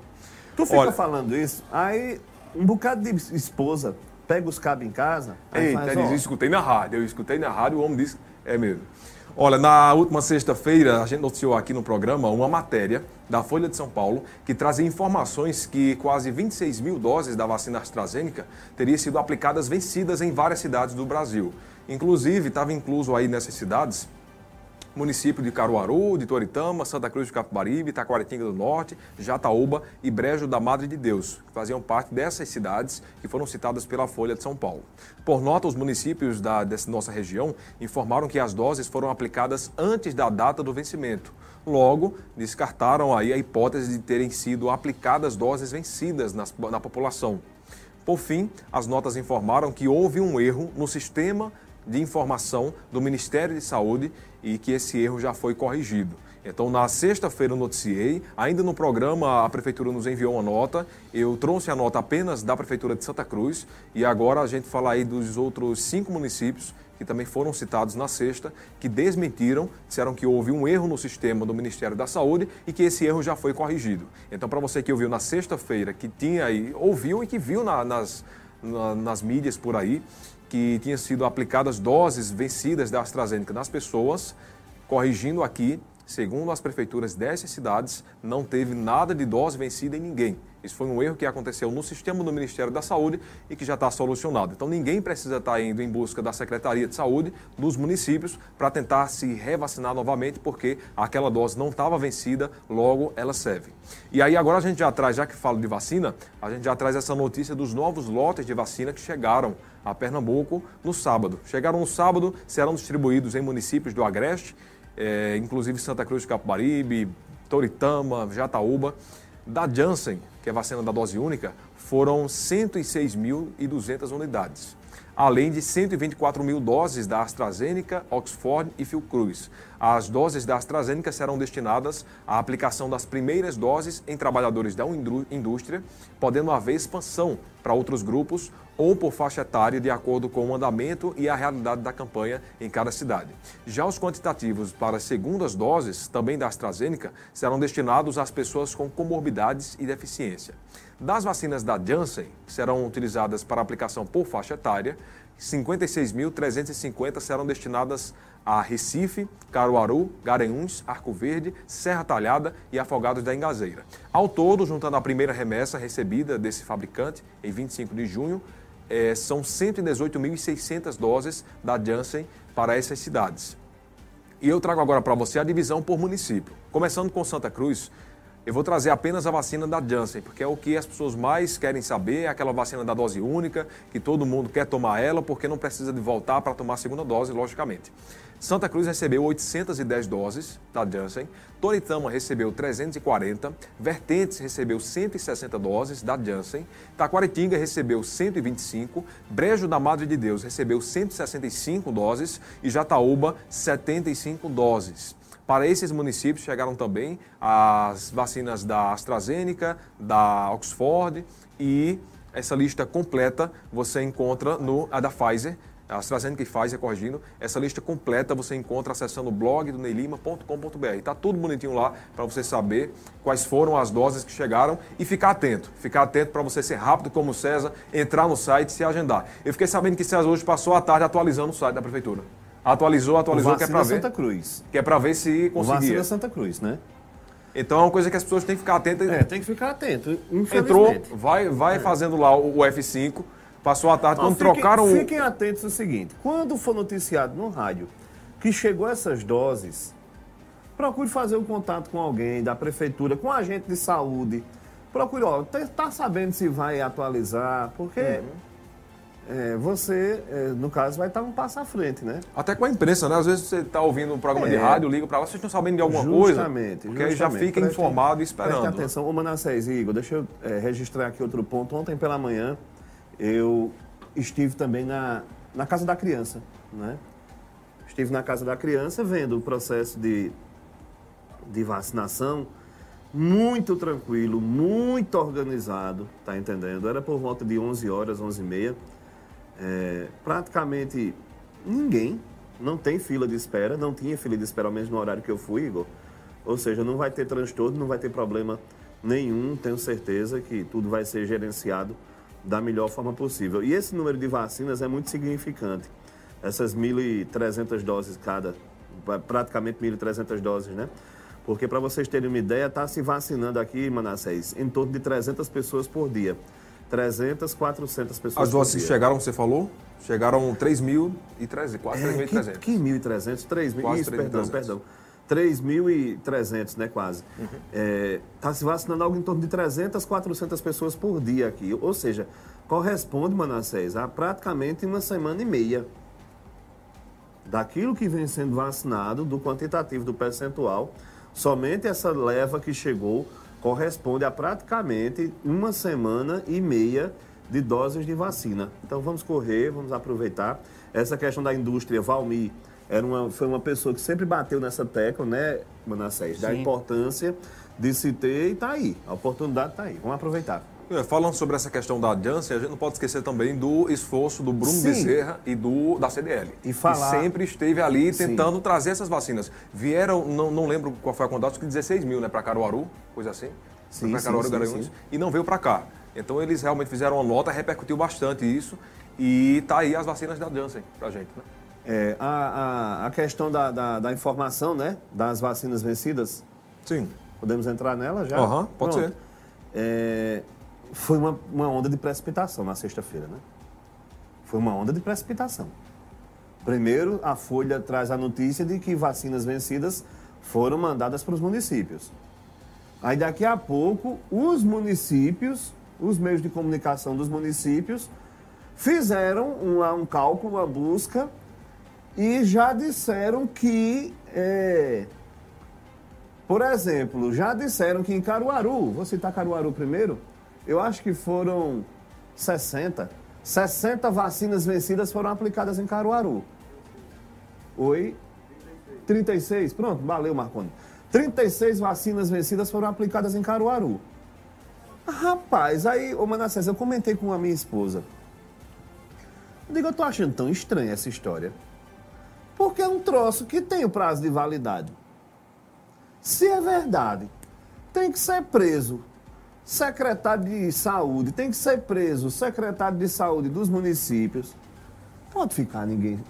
Tu fica Olha- falando isso, aí um bocado de esposa pega os cabos em casa, Eita, faz, diz, eu escutei na rádio. Eu escutei na rádio, o homem disse, é mesmo. Olha, na última sexta-feira, a gente noticiou aqui no programa uma matéria da Folha de São Paulo que trazia informações que quase 26 mil doses da vacina AstraZeneca teriam sido aplicadas vencidas em várias cidades do Brasil. Inclusive, estava incluso aí nessas cidades município de Caruaru, de Toritama, Santa Cruz de Capibaribe, Taquaritinga do Norte, Jataúba e Brejo da Madre de Deus, que faziam parte dessas cidades que foram citadas pela Folha de São Paulo. Por nota, os municípios da, dessa nossa região informaram que as doses foram aplicadas antes da data do vencimento. Logo, descartaram aí a hipótese de terem sido aplicadas doses vencidas na população. Por fim, as notas informaram que houve um erro no sistema de informação do Ministério de Saúde e que esse erro já foi corrigido. Então, na sexta-feira eu noticiei, ainda no programa a Prefeitura nos enviou uma nota, eu trouxe a nota apenas da Prefeitura de Santa Cruz e agora a gente fala aí dos outros cinco municípios que também foram citados na sexta, que desmentiram, disseram que houve um erro no sistema do Ministério da Saúde e que esse erro já foi corrigido. Então, para você que ouviu na sexta-feira, que tinha aí, ouviu e que viu na- nas, na- nas mídias por aí, que tinha sido aplicadas doses vencidas da AstraZeneca nas pessoas, corrigindo aqui, segundo as prefeituras dessas cidades, não teve nada de dose vencida em ninguém. Isso foi um erro que aconteceu no sistema do Ministério da Saúde e que já está solucionado. Então ninguém precisa estar indo em busca da Secretaria de Saúde dos municípios para tentar se revacinar novamente, porque aquela dose não estava vencida, logo ela serve. E aí agora a gente já traz, já que falo de vacina, a gente já traz essa notícia dos novos lotes de vacina que chegaram a Pernambuco no sábado. Chegaram no sábado, serão distribuídos em municípios do Agreste, eh, inclusive Santa Cruz de Capibaribe, Toritama, Jataúba. Da Janssen, que é a vacina da dose única, foram 106.200 unidades, além de 124 mil doses da AstraZeneca, Oxford e Fiocruz. As doses da AstraZeneca serão destinadas à aplicação das primeiras doses em trabalhadores da indú- indústria, podendo haver expansão para outros grupos ou por faixa etária, de acordo com o andamento e a realidade da campanha em cada cidade. Já os quantitativos para as segundas doses, também da AstraZeneca, serão destinados às pessoas com comorbidades e deficiência. Das vacinas da Janssen, que serão utilizadas para aplicação por faixa etária, 56.350 serão destinadas a Recife, Caruaru, Garanhuns, Arco Verde, Serra Talhada e Afogados da Engazeira. Ao todo, juntando a primeira remessa recebida desse fabricante em 25 de junho, eh, são 118.600 doses da Janssen para essas cidades. E eu trago agora para você a divisão por município. Começando com Santa Cruz, eu vou trazer apenas a vacina da Janssen, porque é o que as pessoas mais querem saber, é aquela vacina da dose única, que todo mundo quer tomar ela, porque não precisa de voltar para tomar a segunda dose, logicamente. Santa Cruz recebeu 810 doses da Janssen, Toritama recebeu 340, Vertentes recebeu 160 doses da Janssen, Taquaritinga recebeu 125, Brejo da Madre de Deus recebeu 165 doses e Jataúba 75 doses. Para esses municípios chegaram também as vacinas da AstraZeneca, da Oxford e essa lista completa você encontra no a da Pfizer A AstraZeneca e Pfizer corrigindo. Essa lista completa você encontra acessando o blog do neilima.com.br. Está tudo bonitinho lá para você saber quais foram as doses que chegaram e ficar atento. Ficar atento para você ser rápido como o César, entrar no site e se agendar. Eu fiquei sabendo que César hoje passou a tarde atualizando o site da prefeitura. Atualizou, atualizou, o que é para ver. Santa Cruz. Que é para ver se O conseguia. vacina Santa Cruz, né? Então é uma coisa que as pessoas têm que ficar atentas. É, tem que ficar atento. Entrou, vai, vai fazendo lá o o F5, passou a tarde, Não, quando fiquem- trocaram o. Fiquem atentos ao seguinte: quando for noticiado no rádio que chegou essas doses, procure fazer um contato com alguém da prefeitura, com um agente de saúde. Procure, ó, tá, tá sabendo se vai atualizar, porque Uhum. É, você, é, no caso, vai estar um passo à frente, né? Até com a imprensa, né? Às vezes você está ouvindo um programa de É. rádio, liga para lá, vocês estão sabendo de alguma coisa? Justamente. Porque aí já justamente. fica Preste- informado e esperando. Preste atenção. Ô, Manassés Igor, deixa eu eh, registrar aqui outro ponto. Ontem pela manhã, eu estive também na, na Casa da Criança, né? Estive na Casa da Criança vendo o processo de, de vacinação muito tranquilo, muito organizado, tá entendendo? Era por volta de 11 horas, 11 e meia. É, praticamente ninguém, não tem fila de espera, não tinha fila de espera, ao menos no horário que eu fui, Igor. Ou seja, não vai ter transtorno, não vai ter problema nenhum, tenho certeza que tudo vai ser gerenciado da melhor forma possível. E esse número de vacinas é muito significante. Essas 1.300 doses cada, praticamente 1.300 doses, né? Porque, para vocês terem uma ideia, está se vacinando aqui, Manassés, em torno de 300 pessoas por dia. 300, 400 pessoas As dia. chegaram, você falou? Chegaram 3.013, quase É, 3.300. que, que 1.300? 3.000, Quase isso, perdão, 3.300. perdão. 3.300, né, quase. Está se vacinando algo em torno de 300, 400 pessoas por dia aqui. Ou seja, corresponde, Manassés, a praticamente uma semana e meia daquilo que vem sendo vacinado, do quantitativo, do percentual, somente essa leva que chegou corresponde a praticamente uma semana e meia de doses de vacina. Então vamos correr, vamos aproveitar. Essa questão da indústria, Valmir, era uma, foi uma pessoa que sempre bateu nessa tecla, né, Manassés, da Sim. importância de se ter e tá aí. A oportunidade tá aí. Vamos aproveitar. É, Falando sobre essa questão da Janssen, a gente não pode esquecer também do esforço do Bruno Sim. Bezerra e do da CDL. E falar- Que sempre esteve ali Sim. tentando trazer essas vacinas. Vieram, não, não lembro qual foi a quantidade, acho que 16 mil, né, para Caruaru, coisa assim. Sim, para sim, Caruaru, sim, Garanhuns, sim. e não veio para cá. Então eles realmente fizeram uma nota, repercutiu bastante isso. E tá aí as vacinas da Janssen pra gente, né? É, a, a, a questão da, da, da informação, né, das vacinas vencidas, Sim. Podemos entrar nela já? Aham, pode Pronto. ser. É, foi uma, uma onda de precipitação na sexta-feira, né? Foi uma onda de precipitação. Primeiro, a Folha traz a notícia de que vacinas vencidas foram mandadas para os municípios. Aí, daqui a pouco, os municípios, os meios de comunicação dos municípios, fizeram um, cálculo, uma busca e já disseram que é, por exemplo, já disseram que em Caruaru, vou citar Caruaru primeiro, eu acho que foram 60. 60 vacinas vencidas foram aplicadas em Caruaru. Oi? 36. Pronto, valeu, Marconi. 36 vacinas vencidas foram aplicadas em Caruaru. Rapaz, aí, ô Manassés, eu comentei com a minha esposa. Eu digo, eu tô achando tão estranha essa história. Porque é um troço que tem o prazo de validade. Se é verdade, tem que ser preso secretário de saúde, tem que ser preso secretário de saúde dos municípios. Pode ficar ninguém.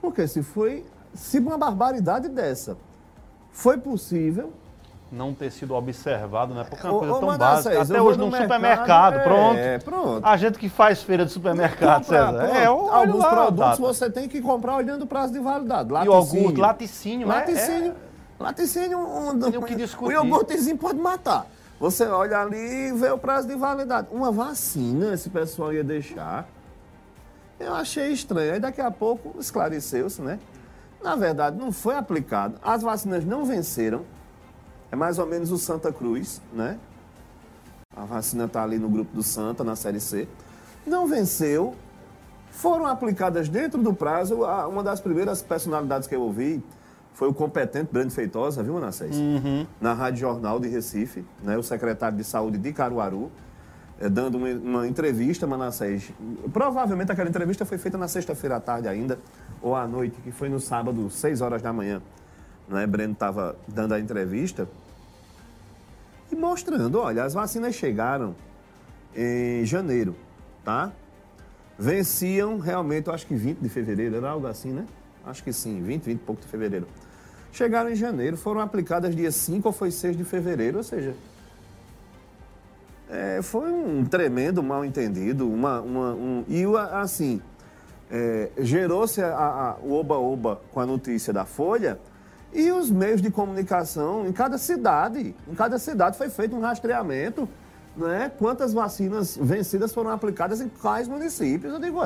Porque se foi, se uma barbaridade dessa foi possível, Não ter sido observado, né? Porque é uma coisa ô, tão Manassés, básica. Até hoje no num mercado, supermercado, é, pronto. pronto. A gente que faz feira de supermercado, comprar, César. pronto. É, alguns lá produtos você tem que comprar olhando o prazo de validade. Iogurte, laticínio, é- laticínio. Laticínio, um, que discutir. O iogurtezinho pode matar. Você olha ali e vê o prazo de validade. Uma vacina esse pessoal ia deixar. Eu achei estranho. Aí daqui a pouco esclareceu-se, né? Na verdade, não foi aplicado. As vacinas não venceram. É mais ou menos o Santa Cruz, né? A vacina está ali no grupo do Santa, na Série C. Não venceu. Foram aplicadas dentro do prazo. Uma das primeiras personalidades que eu ouvi foi o competente Brando Feitosa, viu, Manassés? Na Rádio Jornal de Recife, né? o secretário de Saúde de Caruaru. eh, dando uma, uma entrevista, Manassés. Provavelmente aquela entrevista foi feita na sexta-feira à tarde ainda, ou à noite, que foi no sábado, 6 horas da manhã. Né? Breno estava dando a entrevista e mostrando, olha, as vacinas chegaram em janeiro, tá? Venciam realmente, eu acho que 20 de fevereiro, era algo assim, né? Acho que sim, 20, 20 e pouco de fevereiro. Chegaram em janeiro, foram aplicadas dia 5 ou foi 6 de fevereiro, ou seja, é, foi um tremendo mal entendido, uma, uma, um, e assim, é, gerou-se o oba-oba com a notícia da Folha e os meios de comunicação em cada cidade, em cada cidade foi feito um rastreamento, né? Quantas vacinas vencidas foram aplicadas em quais municípios? Eu digo.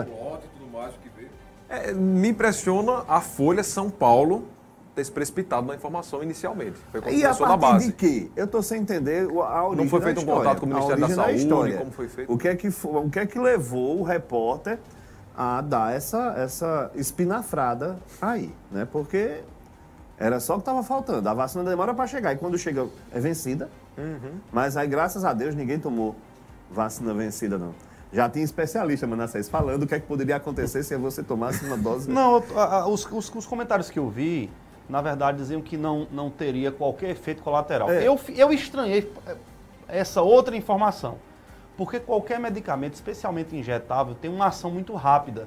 É, me impressiona a Folha São Paulo ter se precipitado na informação inicialmente. Foi quando E a começou da partir base. de quê? Eu estou sem entender a origem foi da feito um contato com o A Ministério da Saúde, história. como foi feito? O que é que, o que, é que levou o repórter a dar essa, essa espinafrada aí, né? Porque era só o que estava faltando. A vacina demora para chegar e quando chega é vencida. Uhum. Mas aí, graças a Deus, ninguém tomou vacina vencida, não. Já tinha especialista, Manassés, falando o que é que poderia acontecer se você tomasse uma dose... Não, a- a- os, os- os comentários que eu vi, na verdade, diziam que não, não teria qualquer efeito colateral. É. Eu, eu estranhei eh, essa outra informação. Porque qualquer medicamento, especialmente injetável, tem uma ação muito rápida.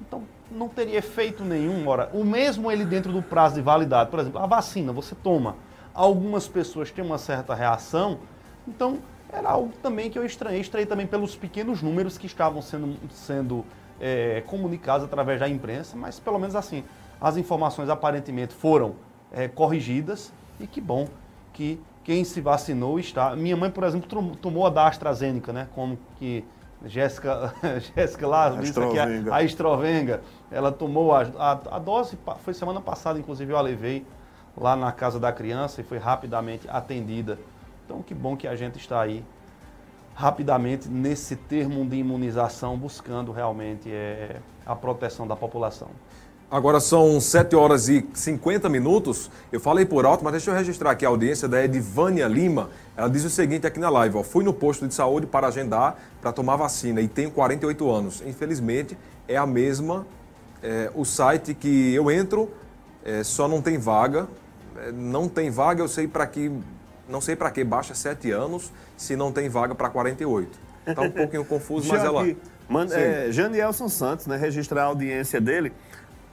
Então, não teria efeito nenhum. Ora, o mesmo ele dentro do prazo de validade. Por exemplo, a vacina, você toma. Algumas pessoas têm uma certa reação. Então, era algo também que eu estranhei. Estranhei também pelos pequenos números que estavam sendo, sendo eh, comunicados através da imprensa. Mas, pelo menos assim, as informações aparentemente foram eh, corrigidas. E que bom que quem se vacinou está. Minha mãe, por exemplo, tom- tomou a da AstraZeneca, né? Como que Jéssica, Jéssica lá disse aqui, a, a Estrovenga, ela tomou a, a, a dose, foi semana passada, inclusive eu a levei lá na casa da criança e foi rapidamente atendida. Então, que bom que a gente está aí rapidamente nesse termo de imunização, buscando realmente eh, a proteção da população. Agora são 7 horas e 50 minutos. Eu falei por alto, mas deixa eu registrar aqui a audiência da Edvânia Lima. Ela diz o seguinte aqui na live: ó, fui no posto de saúde para agendar para tomar vacina e tenho 48 anos. Infelizmente, é a mesma. é, o site que eu entro é, só não tem vaga. É, não tem vaga, eu sei para que. Não sei para que baixa 7 anos se não tem vaga para 48. Tá um pouquinho confuso, mas ela. aqui. Man, Sim. é, Janielson Santos, né, registrar a audiência dele.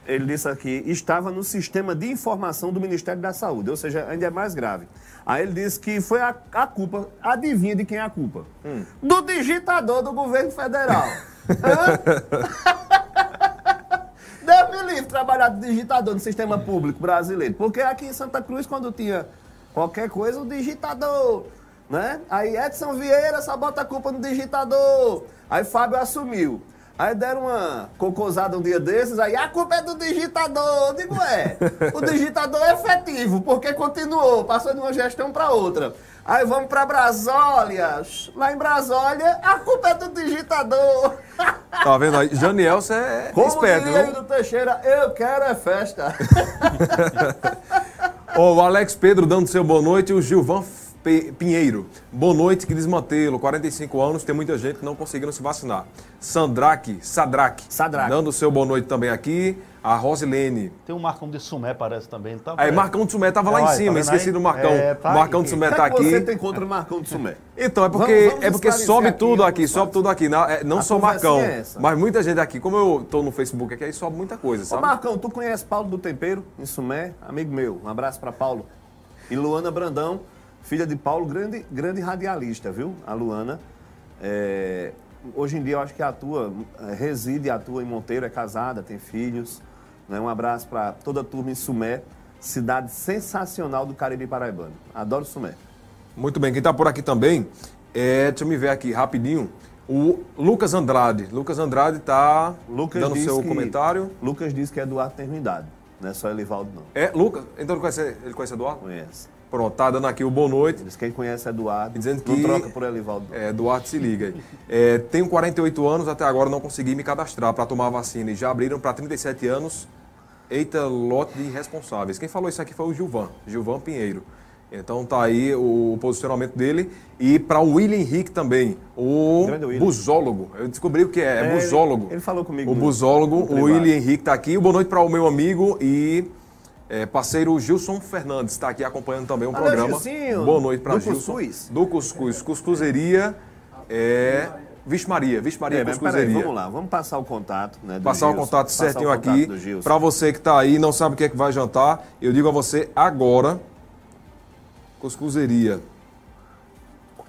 Ele disse aqui, estava no sistema de informação do Ministério da Saúde, ou seja, ainda é mais grave. Aí ele disse que foi a, a culpa, adivinha de quem é a culpa? Hum. Do digitador do governo federal. Deus me livre trabalhar de digitador no sistema público brasileiro. Porque aqui em Santa Cruz, quando tinha qualquer coisa, o digitador, né? Aí Edson Vieira só bota a culpa no digitador. Aí Fábio assumiu. Aí deram uma cocosada um dia desses, aí a culpa é do digitador. Eu digo, é, o digitador é efetivo, porque continuou, passou de uma gestão para outra. Aí vamos para Brasólia. Lá em Brasólia, a culpa é do digitador. Tá vendo aí? Janielson é Como esperto, viu? do Teixeira, eu quero é festa. Ó, o Alex Pedro dando seu boa noite e o Gilvan Pinheiro. Boa noite, que desmantelo. 45 anos, tem muita gente que não conseguiram se vacinar. Sandraque, Sadraque. Sadraque. Dando seu boa noite também aqui. A Rosilene. Tem o Marcão de Sumé, parece também. Tá, Aí, Marcão de Sumé tava lá É, em olha, cima, tá esqueci aí? do Marcão. É, tá Marcão aí. de Sumé tá é que você aqui. tem contra o Marcão de Sumé? Então, é porque, Vamos- vamos é porque sobe aqui, tudo aqui, sobe tudo aqui. Não, é, não só Marcão, é essa. mas muita gente aqui. Como eu tô no Facebook aqui, aí sobe muita coisa, Ô sabe? Marcão, tu conhece Paulo do Tempero, em Sumé? Amigo meu, um abraço pra Paulo. E Luana Brandão, filha de Paulo, grande, grande radialista, viu? A Luana. É, hoje em dia eu acho que atua, é, reside e atua em Monteiro, é casada, tem filhos. Né? Um abraço pra toda a turma em Sumé, cidade sensacional do Caribe Paraibano. Adoro Sumé. Muito bem, quem está por aqui também, é, deixa eu me ver aqui rapidinho, o Lucas Andrade. Lucas Andrade está dando seu que- comentário. Lucas diz que Eduardo tem ruindade, não é só Elivaldo não. É, Lucas, então ele conhece, ele conhece Eduardo? Conhece. Pronto, tá dando aqui o boa noite. Diz que quem conhece Eduardo, Dizendo não que- troca por Elivaldo. não. É, Eduardo, se liga aí. É, tenho 48 anos, até agora não consegui me cadastrar para tomar a vacina e já abriram para 37 anos. Eita, lote de irresponsáveis. Quem falou isso aqui foi o Gilvan, Gilvan Pinheiro. Então tá aí o posicionamento dele. E para o William Henrique também, o busólogo. Eu descobri o que é, é, É, busólogo. ele- ele falou comigo O busólogo, o. William Henrique tá aqui. Boa noite para o meu amigo e é, parceiro Gilson Fernandes, está aqui acompanhando também o Valeu, programa. Gilcinho. Boa noite para Gilson. Cuscuz. Do Cuscuz. Cuscuzeria é Vixe Maria, Vixe Maria É, mas peraí, Cuscuzeria. vamos lá, vamos passar o contato. Né, Passar o Gilson. contato Passar certinho o contato aqui. Gilson. Para você que está aí e não sabe o que é que vai jantar, eu digo a você agora. Cuscuzeria.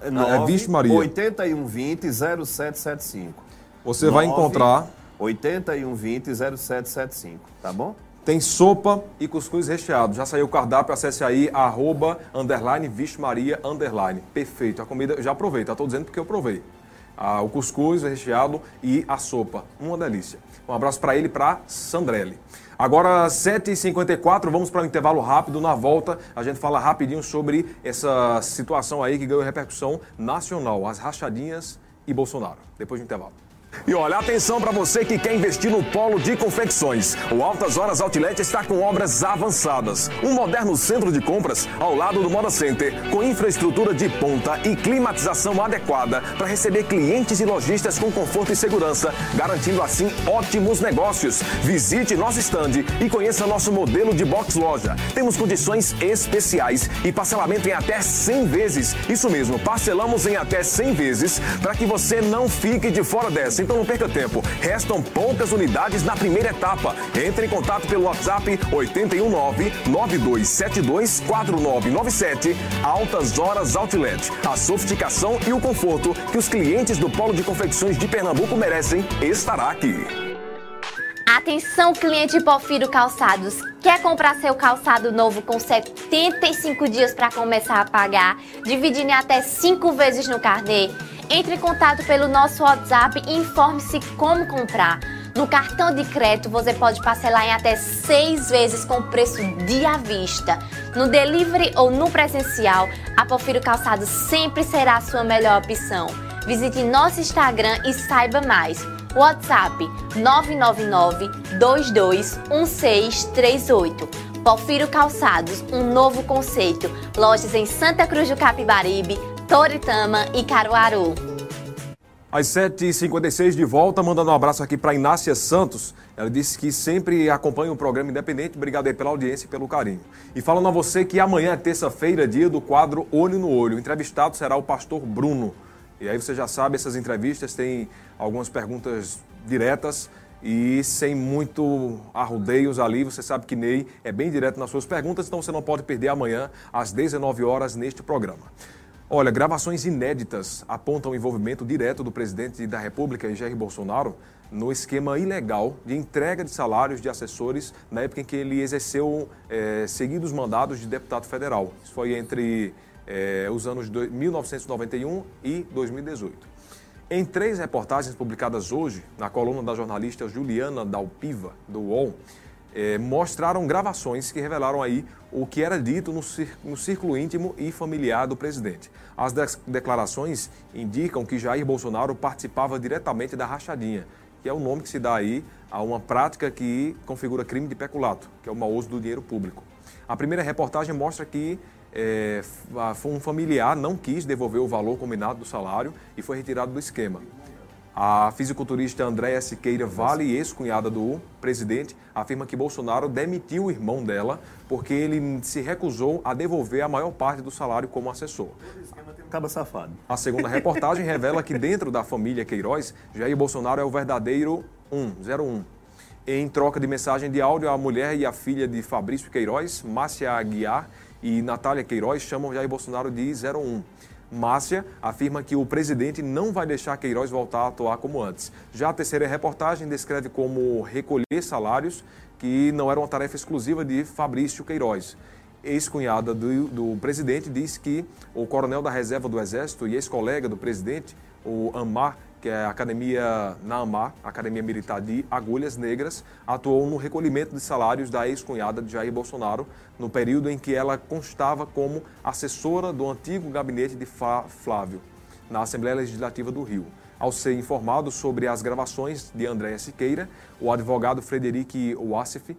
É é Vixe Maria. 8120 0775. Você vai encontrar. 8120 0775, tá bom? Tem sopa e cuscuz recheado. Já saiu o cardápio, acesse aí, arroba, underline, underline. Perfeito. A comida, eu já provei, tá? Tô dizendo porque eu provei. Ah, o cuscuz recheado e a sopa. Uma delícia. Um abraço para ele e para Sandrelli. Agora, 7h54, vamos para um intervalo rápido. Na volta, a gente fala rapidinho sobre essa situação aí que ganhou repercussão nacional. As rachadinhas e Bolsonaro. Depois do intervalo. E olha, atenção para você que quer investir no polo de confecções. O Altas Horas Outlet está com obras avançadas. Um moderno centro de compras ao lado do Moda Center, com infraestrutura de ponta e climatização adequada para receber clientes e lojistas com conforto e segurança, garantindo assim ótimos negócios. Visite nosso estande e conheça nosso modelo de box loja. Temos condições especiais e parcelamento em até 100 vezes. Isso mesmo, parcelamos em até 100 vezes para que você não fique de fora dessa. Então não perca tempo. Restam poucas unidades na primeira etapa. Entre em contato pelo WhatsApp 819-9272-4997. Altas Horas Outlet. A sofisticação e o conforto que os clientes do Polo de Confecções de Pernambuco merecem estará aqui. Atenção, cliente Porfiro Calçados. Quer comprar seu calçado novo com 75 dias para começar a pagar, dividindo em até 5 vezes no carnê? Entre em contato pelo nosso WhatsApp e informe-se como comprar. No cartão de crédito você pode parcelar em até 6 vezes com preço de à vista. No delivery ou no presencial, a Porfiro Calçados sempre será a sua melhor opção. Visite nosso Instagram e saiba mais. WhatsApp 999 221638. Porfiro Calçados, um novo conceito. Lojas em Santa Cruz do Capibaribe, Toritama e Caruaru. Às 7h56 de volta, mandando um abraço aqui para Inácia Santos. Ela disse que sempre acompanha o programa Independente. Obrigado aí pela audiência e pelo carinho. E falando a você que amanhã é terça-feira, dia do quadro Olho no Olho. O entrevistado será o pastor Bruno. E aí você já sabe, essas entrevistas têm algumas perguntas diretas e sem muito arrudeios ali. Você sabe que Ney é bem direto nas suas perguntas, então você não pode perder amanhã às 19 horas neste programa. Olha, gravações inéditas apontam o envolvimento direto do presidente da República, Jair Bolsonaro, no esquema ilegal de entrega de salários de assessores na época em que ele exerceu eh, seguidos mandados de deputado federal. Isso foi entre eh, os anos de 1991 e 2018. Em três reportagens publicadas hoje, na coluna da jornalista Juliana Dalpiva, do UOL, eh, mostraram gravações que revelaram aí o que era dito no, no círculo íntimo e familiar do presidente. As declarações indicam que Jair Bolsonaro participava diretamente da rachadinha, que é o nome que se dá aí a uma prática que configura crime de peculato, que é o mau uso do dinheiro público. A primeira reportagem mostra que foi um familiar não quis devolver o valor combinado do salário e foi retirado do esquema. A fisiculturista Andréa Siqueira Vale, ex-cunhada do presidente, afirma que Bolsonaro demitiu o irmão dela porque ele se recusou a devolver a maior parte do salário como assessor. Caba safado. A segunda reportagem revela que dentro da família Queiroz, Jair Bolsonaro é o verdadeiro 101. Em troca de mensagem de áudio, a mulher e a filha de Fabrício Queiroz, Márcia Aguiar e Natália Queiroz, chamam Jair Bolsonaro de 01. Márcia afirma que o presidente não vai deixar Queiroz voltar a atuar como antes. Já a terceira reportagem descreve como recolher salários, que não era uma tarefa exclusiva de Fabrício Queiroz ex-cunhada do, do presidente, diz que o coronel da reserva do Exército e ex-colega do presidente, o AMAR, que é a academia na AMAR, Academia Militar de Agulhas Negras, atuou no recolhimento de salários da ex-cunhada de Jair Bolsonaro no período em que ela constava como assessora do antigo gabinete de Flávio, na Assembleia Legislativa do Rio. Ao ser informado sobre as gravações de Andréa Siqueira, o advogado Frederic Wassef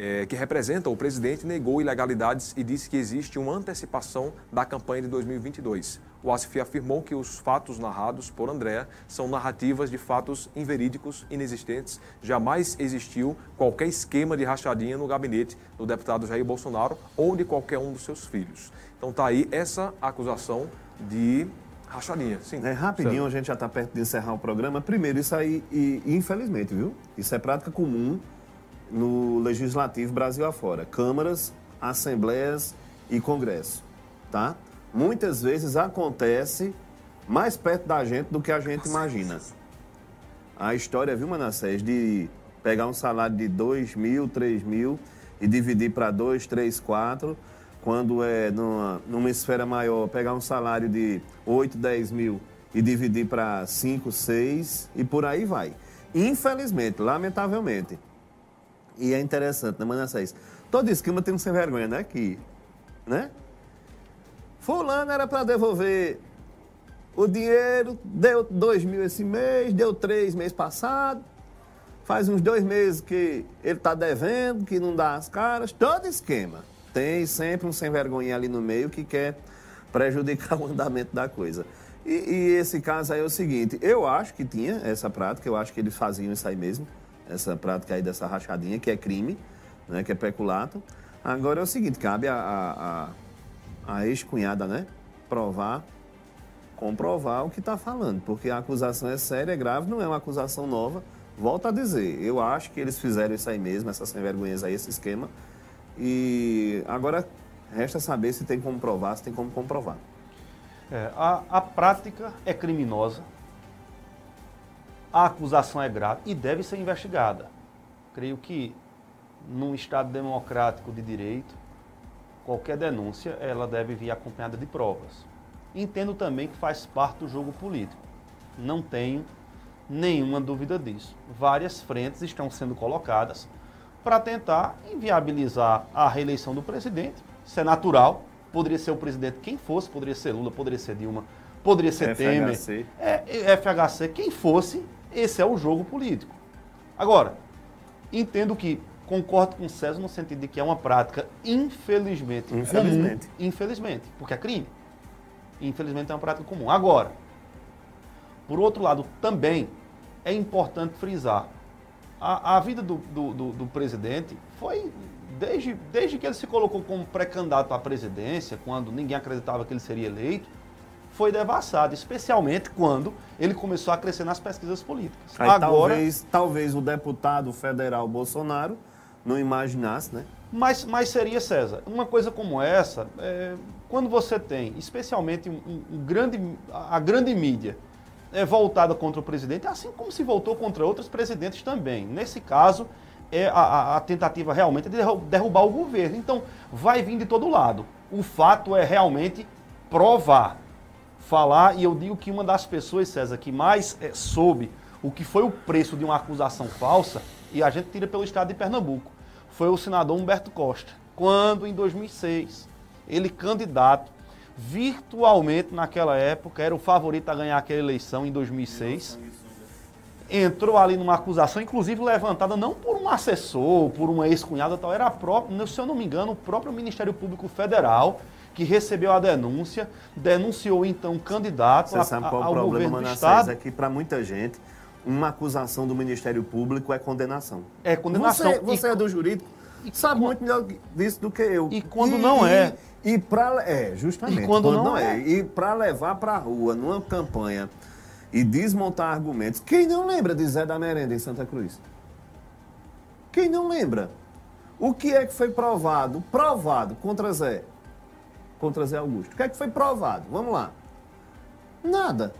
eh, que representa o presidente, negou ilegalidades e disse que existe uma antecipação da campanha de 2022. O ASF afirmou que os fatos narrados por Andréa são narrativas de fatos inverídicos, inexistentes. Jamais existiu qualquer esquema de rachadinha no gabinete do deputado Jair Bolsonaro ou de qualquer um dos seus filhos. Então tá aí essa acusação de rachadinha. Sim. É, rapidinho, a gente já está perto de encerrar o programa. Primeiro, isso aí, e, infelizmente, viu? Isso é prática comum no Legislativo Brasil afora. Câmaras, assembleias e Congresso, tá? Muitas vezes acontece mais perto da gente do que a gente imagina. A história, viu, Manassés, de pegar um salário de 2 mil, 3 mil e dividir para 2, 3, 4 quando é numa, numa esfera maior, pegar um salário de 8, 10 mil e dividir para 5, 6 e por aí vai. Infelizmente, lamentavelmente, e é interessante, né, Manassés? Todo esquema tem um sem vergonha, né? Que, né? Fulano era para devolver o dinheiro, deu 2 mil esse mês, deu 3 mês passado, faz uns dois meses que ele está devendo, que não dá as caras, todo esquema. Tem sempre um sem vergonha ali no meio que quer prejudicar o andamento da coisa. E, e, esse caso aí é o seguinte, eu acho que tinha essa prática, eu acho que eles faziam isso aí mesmo, essa prática aí dessa rachadinha, que é crime, né, que é peculato. Agora é o seguinte, cabe a, a, a a ex-cunhada, né? Provar, comprovar o que está falando, porque a acusação é séria, é grave, não é uma acusação nova. Volto a dizer, eu acho que eles fizeram isso aí mesmo, essas sem vergonhas aí, esse esquema. E agora resta saber se tem como provar, se tem como comprovar. É, a, a prática é criminosa, a acusação é grave e deve ser investigada. Creio que num Estado democrático de direito, qualquer denúncia ela deve vir acompanhada de provas. Entendo também que faz parte do jogo político. Não tenho nenhuma dúvida disso. Várias frentes estão sendo colocadas para tentar inviabilizar a reeleição do presidente. Isso é natural. Poderia ser o presidente quem fosse, poderia ser Lula, poderia ser Dilma, poderia ser FHC. Temer, é, FHC, quem fosse, esse é o jogo político. Agora, entendo que concordo com o César no sentido de que é uma prática, infelizmente, infelizmente. comum. Infelizmente, porque é crime. Infelizmente é uma prática comum. Agora, por outro lado, também é importante frisar, a, a vida do, do, do, do presidente foi, desde, desde que ele se colocou como pré-candidato à presidência, quando ninguém acreditava que ele seria eleito, foi devassado, especialmente quando ele começou a crescer nas pesquisas políticas. Aí, Agora, talvez, talvez o deputado federal Bolsonaro não imaginasse, né? Mas, mas seria, César, uma coisa como essa, é, quando você tem, especialmente um, um grande, a grande mídia é voltada contra o presidente, assim como se voltou contra outros presidentes também. Nesse caso, é a, a tentativa realmente de derrubar o governo. Então, vai vir de todo lado. O fato é realmente provar, falar, e eu digo que uma das pessoas, César, que mais é, soube o que foi o preço de uma acusação falsa, e a gente tira pelo estado de Pernambuco foi o senador Humberto Costa, quando em 2006 ele candidato virtualmente naquela época era o favorito a ganhar aquela eleição em 2006. Entrou ali numa acusação, inclusive levantada não por um assessor, por uma ex-cunhada tal, era próprio, se eu não me engano, o próprio Ministério Público Federal que recebeu a denúncia, denunciou então o candidato Você sabe qual ao o problema, governo do Estado. É que para muita gente uma acusação do Ministério Público é condenação. É condenação. Você, você e, é do jurídico, sabe muito melhor disso do que eu. E quando e, não é. E, e para é, justamente. E quando, quando não, não, é. é. E para levar para a rua numa campanha e desmontar argumentos. Quem não lembra de Zé da Merenda em Santa Cruz? Quem não lembra? O que é que foi provado? Provado contra Zé. Contra Zé Augusto. O que é que foi provado? Vamos lá. Nada.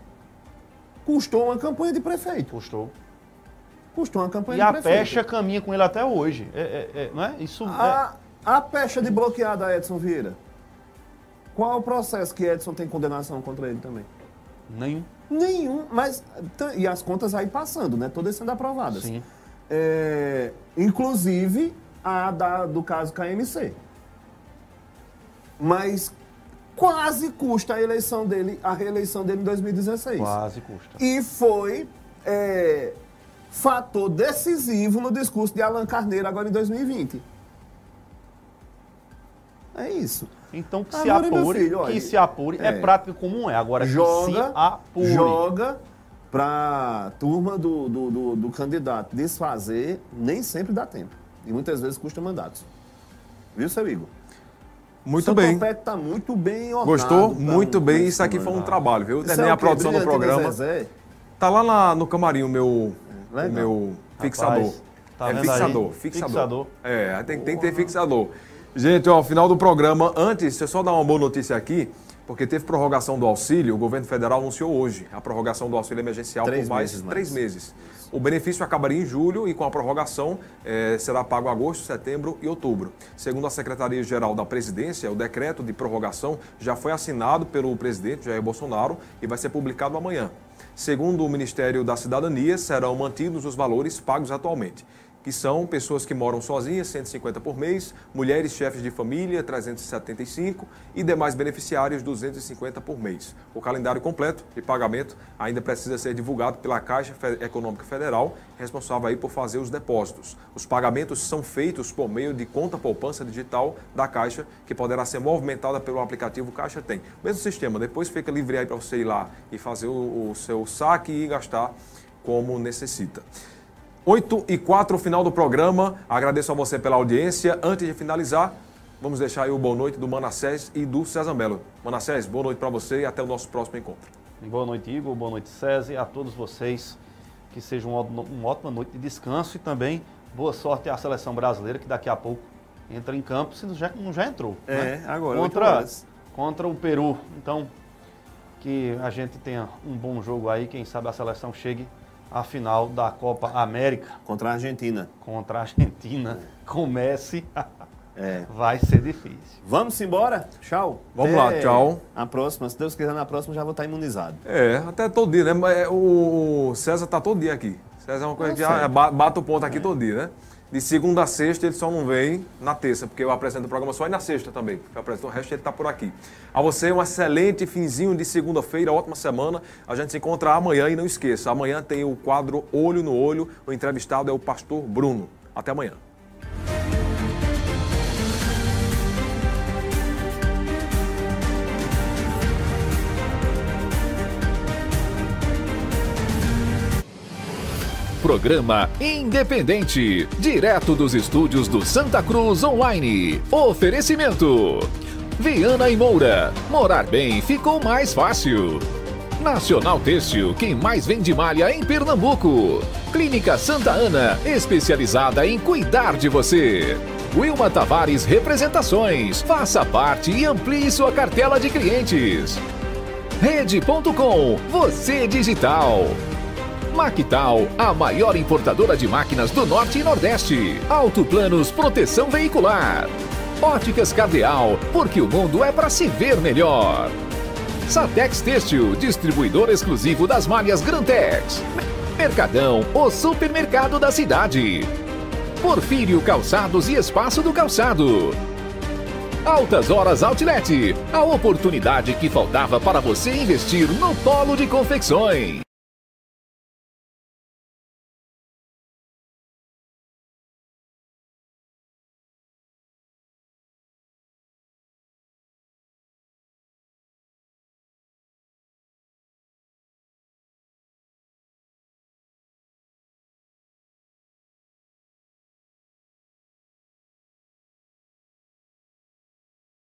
Custou uma campanha de prefeito. Custou. Custou uma campanha e de prefeito. E a pecha caminha com ele até hoje. É, é, é, não é? Isso a, é... a pecha de bloqueada Edson Vieira. Qual o processo que Edson tem condenação contra ele também? Nenhum. Nenhum, mas. E as contas aí passando, né? Todas sendo aprovadas. Sim. É, inclusive a da, do caso KMC. Mas quase custa a eleição dele, a reeleição dele em 2016. Quase custa. E foi é, fator decisivo no discurso de Alan Carneiro agora em 2020. É isso. Então que se Agora, meu apure, filho, olha, que se apure. É, é. prática comum, é. Agora que se joga, apure. joga para turma do, do, do, do candidato desfazer, nem sempre dá tempo. E muitas vezes custa mandatos. Viu, seu Igor? Muito bem. Topete tá muito bem ornado. Gostou? pra Muito um- bem. pra Isso aqui foi um trabalho, viu? Isso Terminei é a o quê? produção do programa. Tá lá na- no camarim o meu, Legal. o meu fixador. tá é fixador, aí? fixador. Fixador. É, tem, tem que ter fixador. Gente, ó, final do programa. Antes, deixa eu só dar uma boa notícia aqui, porque teve prorrogação do auxílio. O governo federal anunciou hoje a prorrogação do auxílio emergencial Três por mais meses mais. três meses. O benefício acabaria em julho e com a prorrogação eh, será pago agosto, setembro e outubro. Segundo a Secretaria-Geral da Presidência, o decreto de prorrogação já foi assinado pelo presidente Jair Bolsonaro e vai ser publicado amanhã. Segundo o Ministério da Cidadania, serão mantidos os valores pagos atualmente, que são pessoas que moram sozinhas, 150 por mês, mulheres chefes de família, 375 e demais beneficiários, 250 por mês. O calendário completo de pagamento ainda precisa ser divulgado pela Caixa Econômica Federal, responsável aí por fazer os depósitos. Os pagamentos são feitos por meio de conta poupança digital da Caixa, que poderá ser movimentada pelo aplicativo Caixa Tem. Mesmo sistema, depois fica livre aí para você ir lá e fazer o, o seu saque e gastar como necessita. 8 e 4, final do programa. Agradeço a você pela audiência. Antes de finalizar, vamos deixar aí o boa noite do Manassés e do César Melo. Manassés, boa noite para você e até o nosso próximo encontro. Boa noite, Igor. Boa noite, César. E a todos vocês que seja um ó- uma ótima noite de descanso e também boa sorte à seleção brasileira que daqui a pouco entra em campo, se não já, não já entrou. É, né? agora, contra, contra o Peru. Então, que a gente tenha um bom jogo aí, quem sabe a seleção chegue à final da Copa América Contra a Argentina. contra a Argentina. Comece, É. vai ser difícil. Vamos embora? Tchau. Vamos lá, tchau. A próxima, se Deus quiser, na próxima já vou estar imunizado. É, até todo dia, né? É, O César tá todo dia aqui. César é uma coisa que ba- bate o ponto aqui todo dia, né? De segunda a sexta ele só não vem na terça, porque eu apresento o programa só e na sexta também. Eu apresento o resto ele tá por aqui. A você um excelente finzinho de segunda-feira, ótima semana. A gente se encontra amanhã e não esqueça, amanhã tem o quadro Olho no Olho. O entrevistado é o pastor Bruno. Até amanhã. Programa Independente, direto dos estúdios do Santa Cruz Online. Oferecimento: Viana e Moura. Morar bem ficou mais fácil. Nacional Têxtil, quem mais vende malha em Pernambuco. Clínica Santa Ana, especializada em cuidar de você. Wilma Tavares Representações. Faça parte e amplie sua cartela de clientes. Rede.com, você digital. Mactal, a maior importadora de máquinas do Norte e Nordeste. Autoplanos Proteção Veicular. Óticas Cardeal, porque o mundo é para se ver melhor. Satex Têxtil, distribuidor exclusivo das malhas Grantex. Mercadão, o supermercado da cidade. Porfírio Calçados e Espaço do Calçado. Altas Horas Outlet, a oportunidade que faltava para você investir no polo de confecções.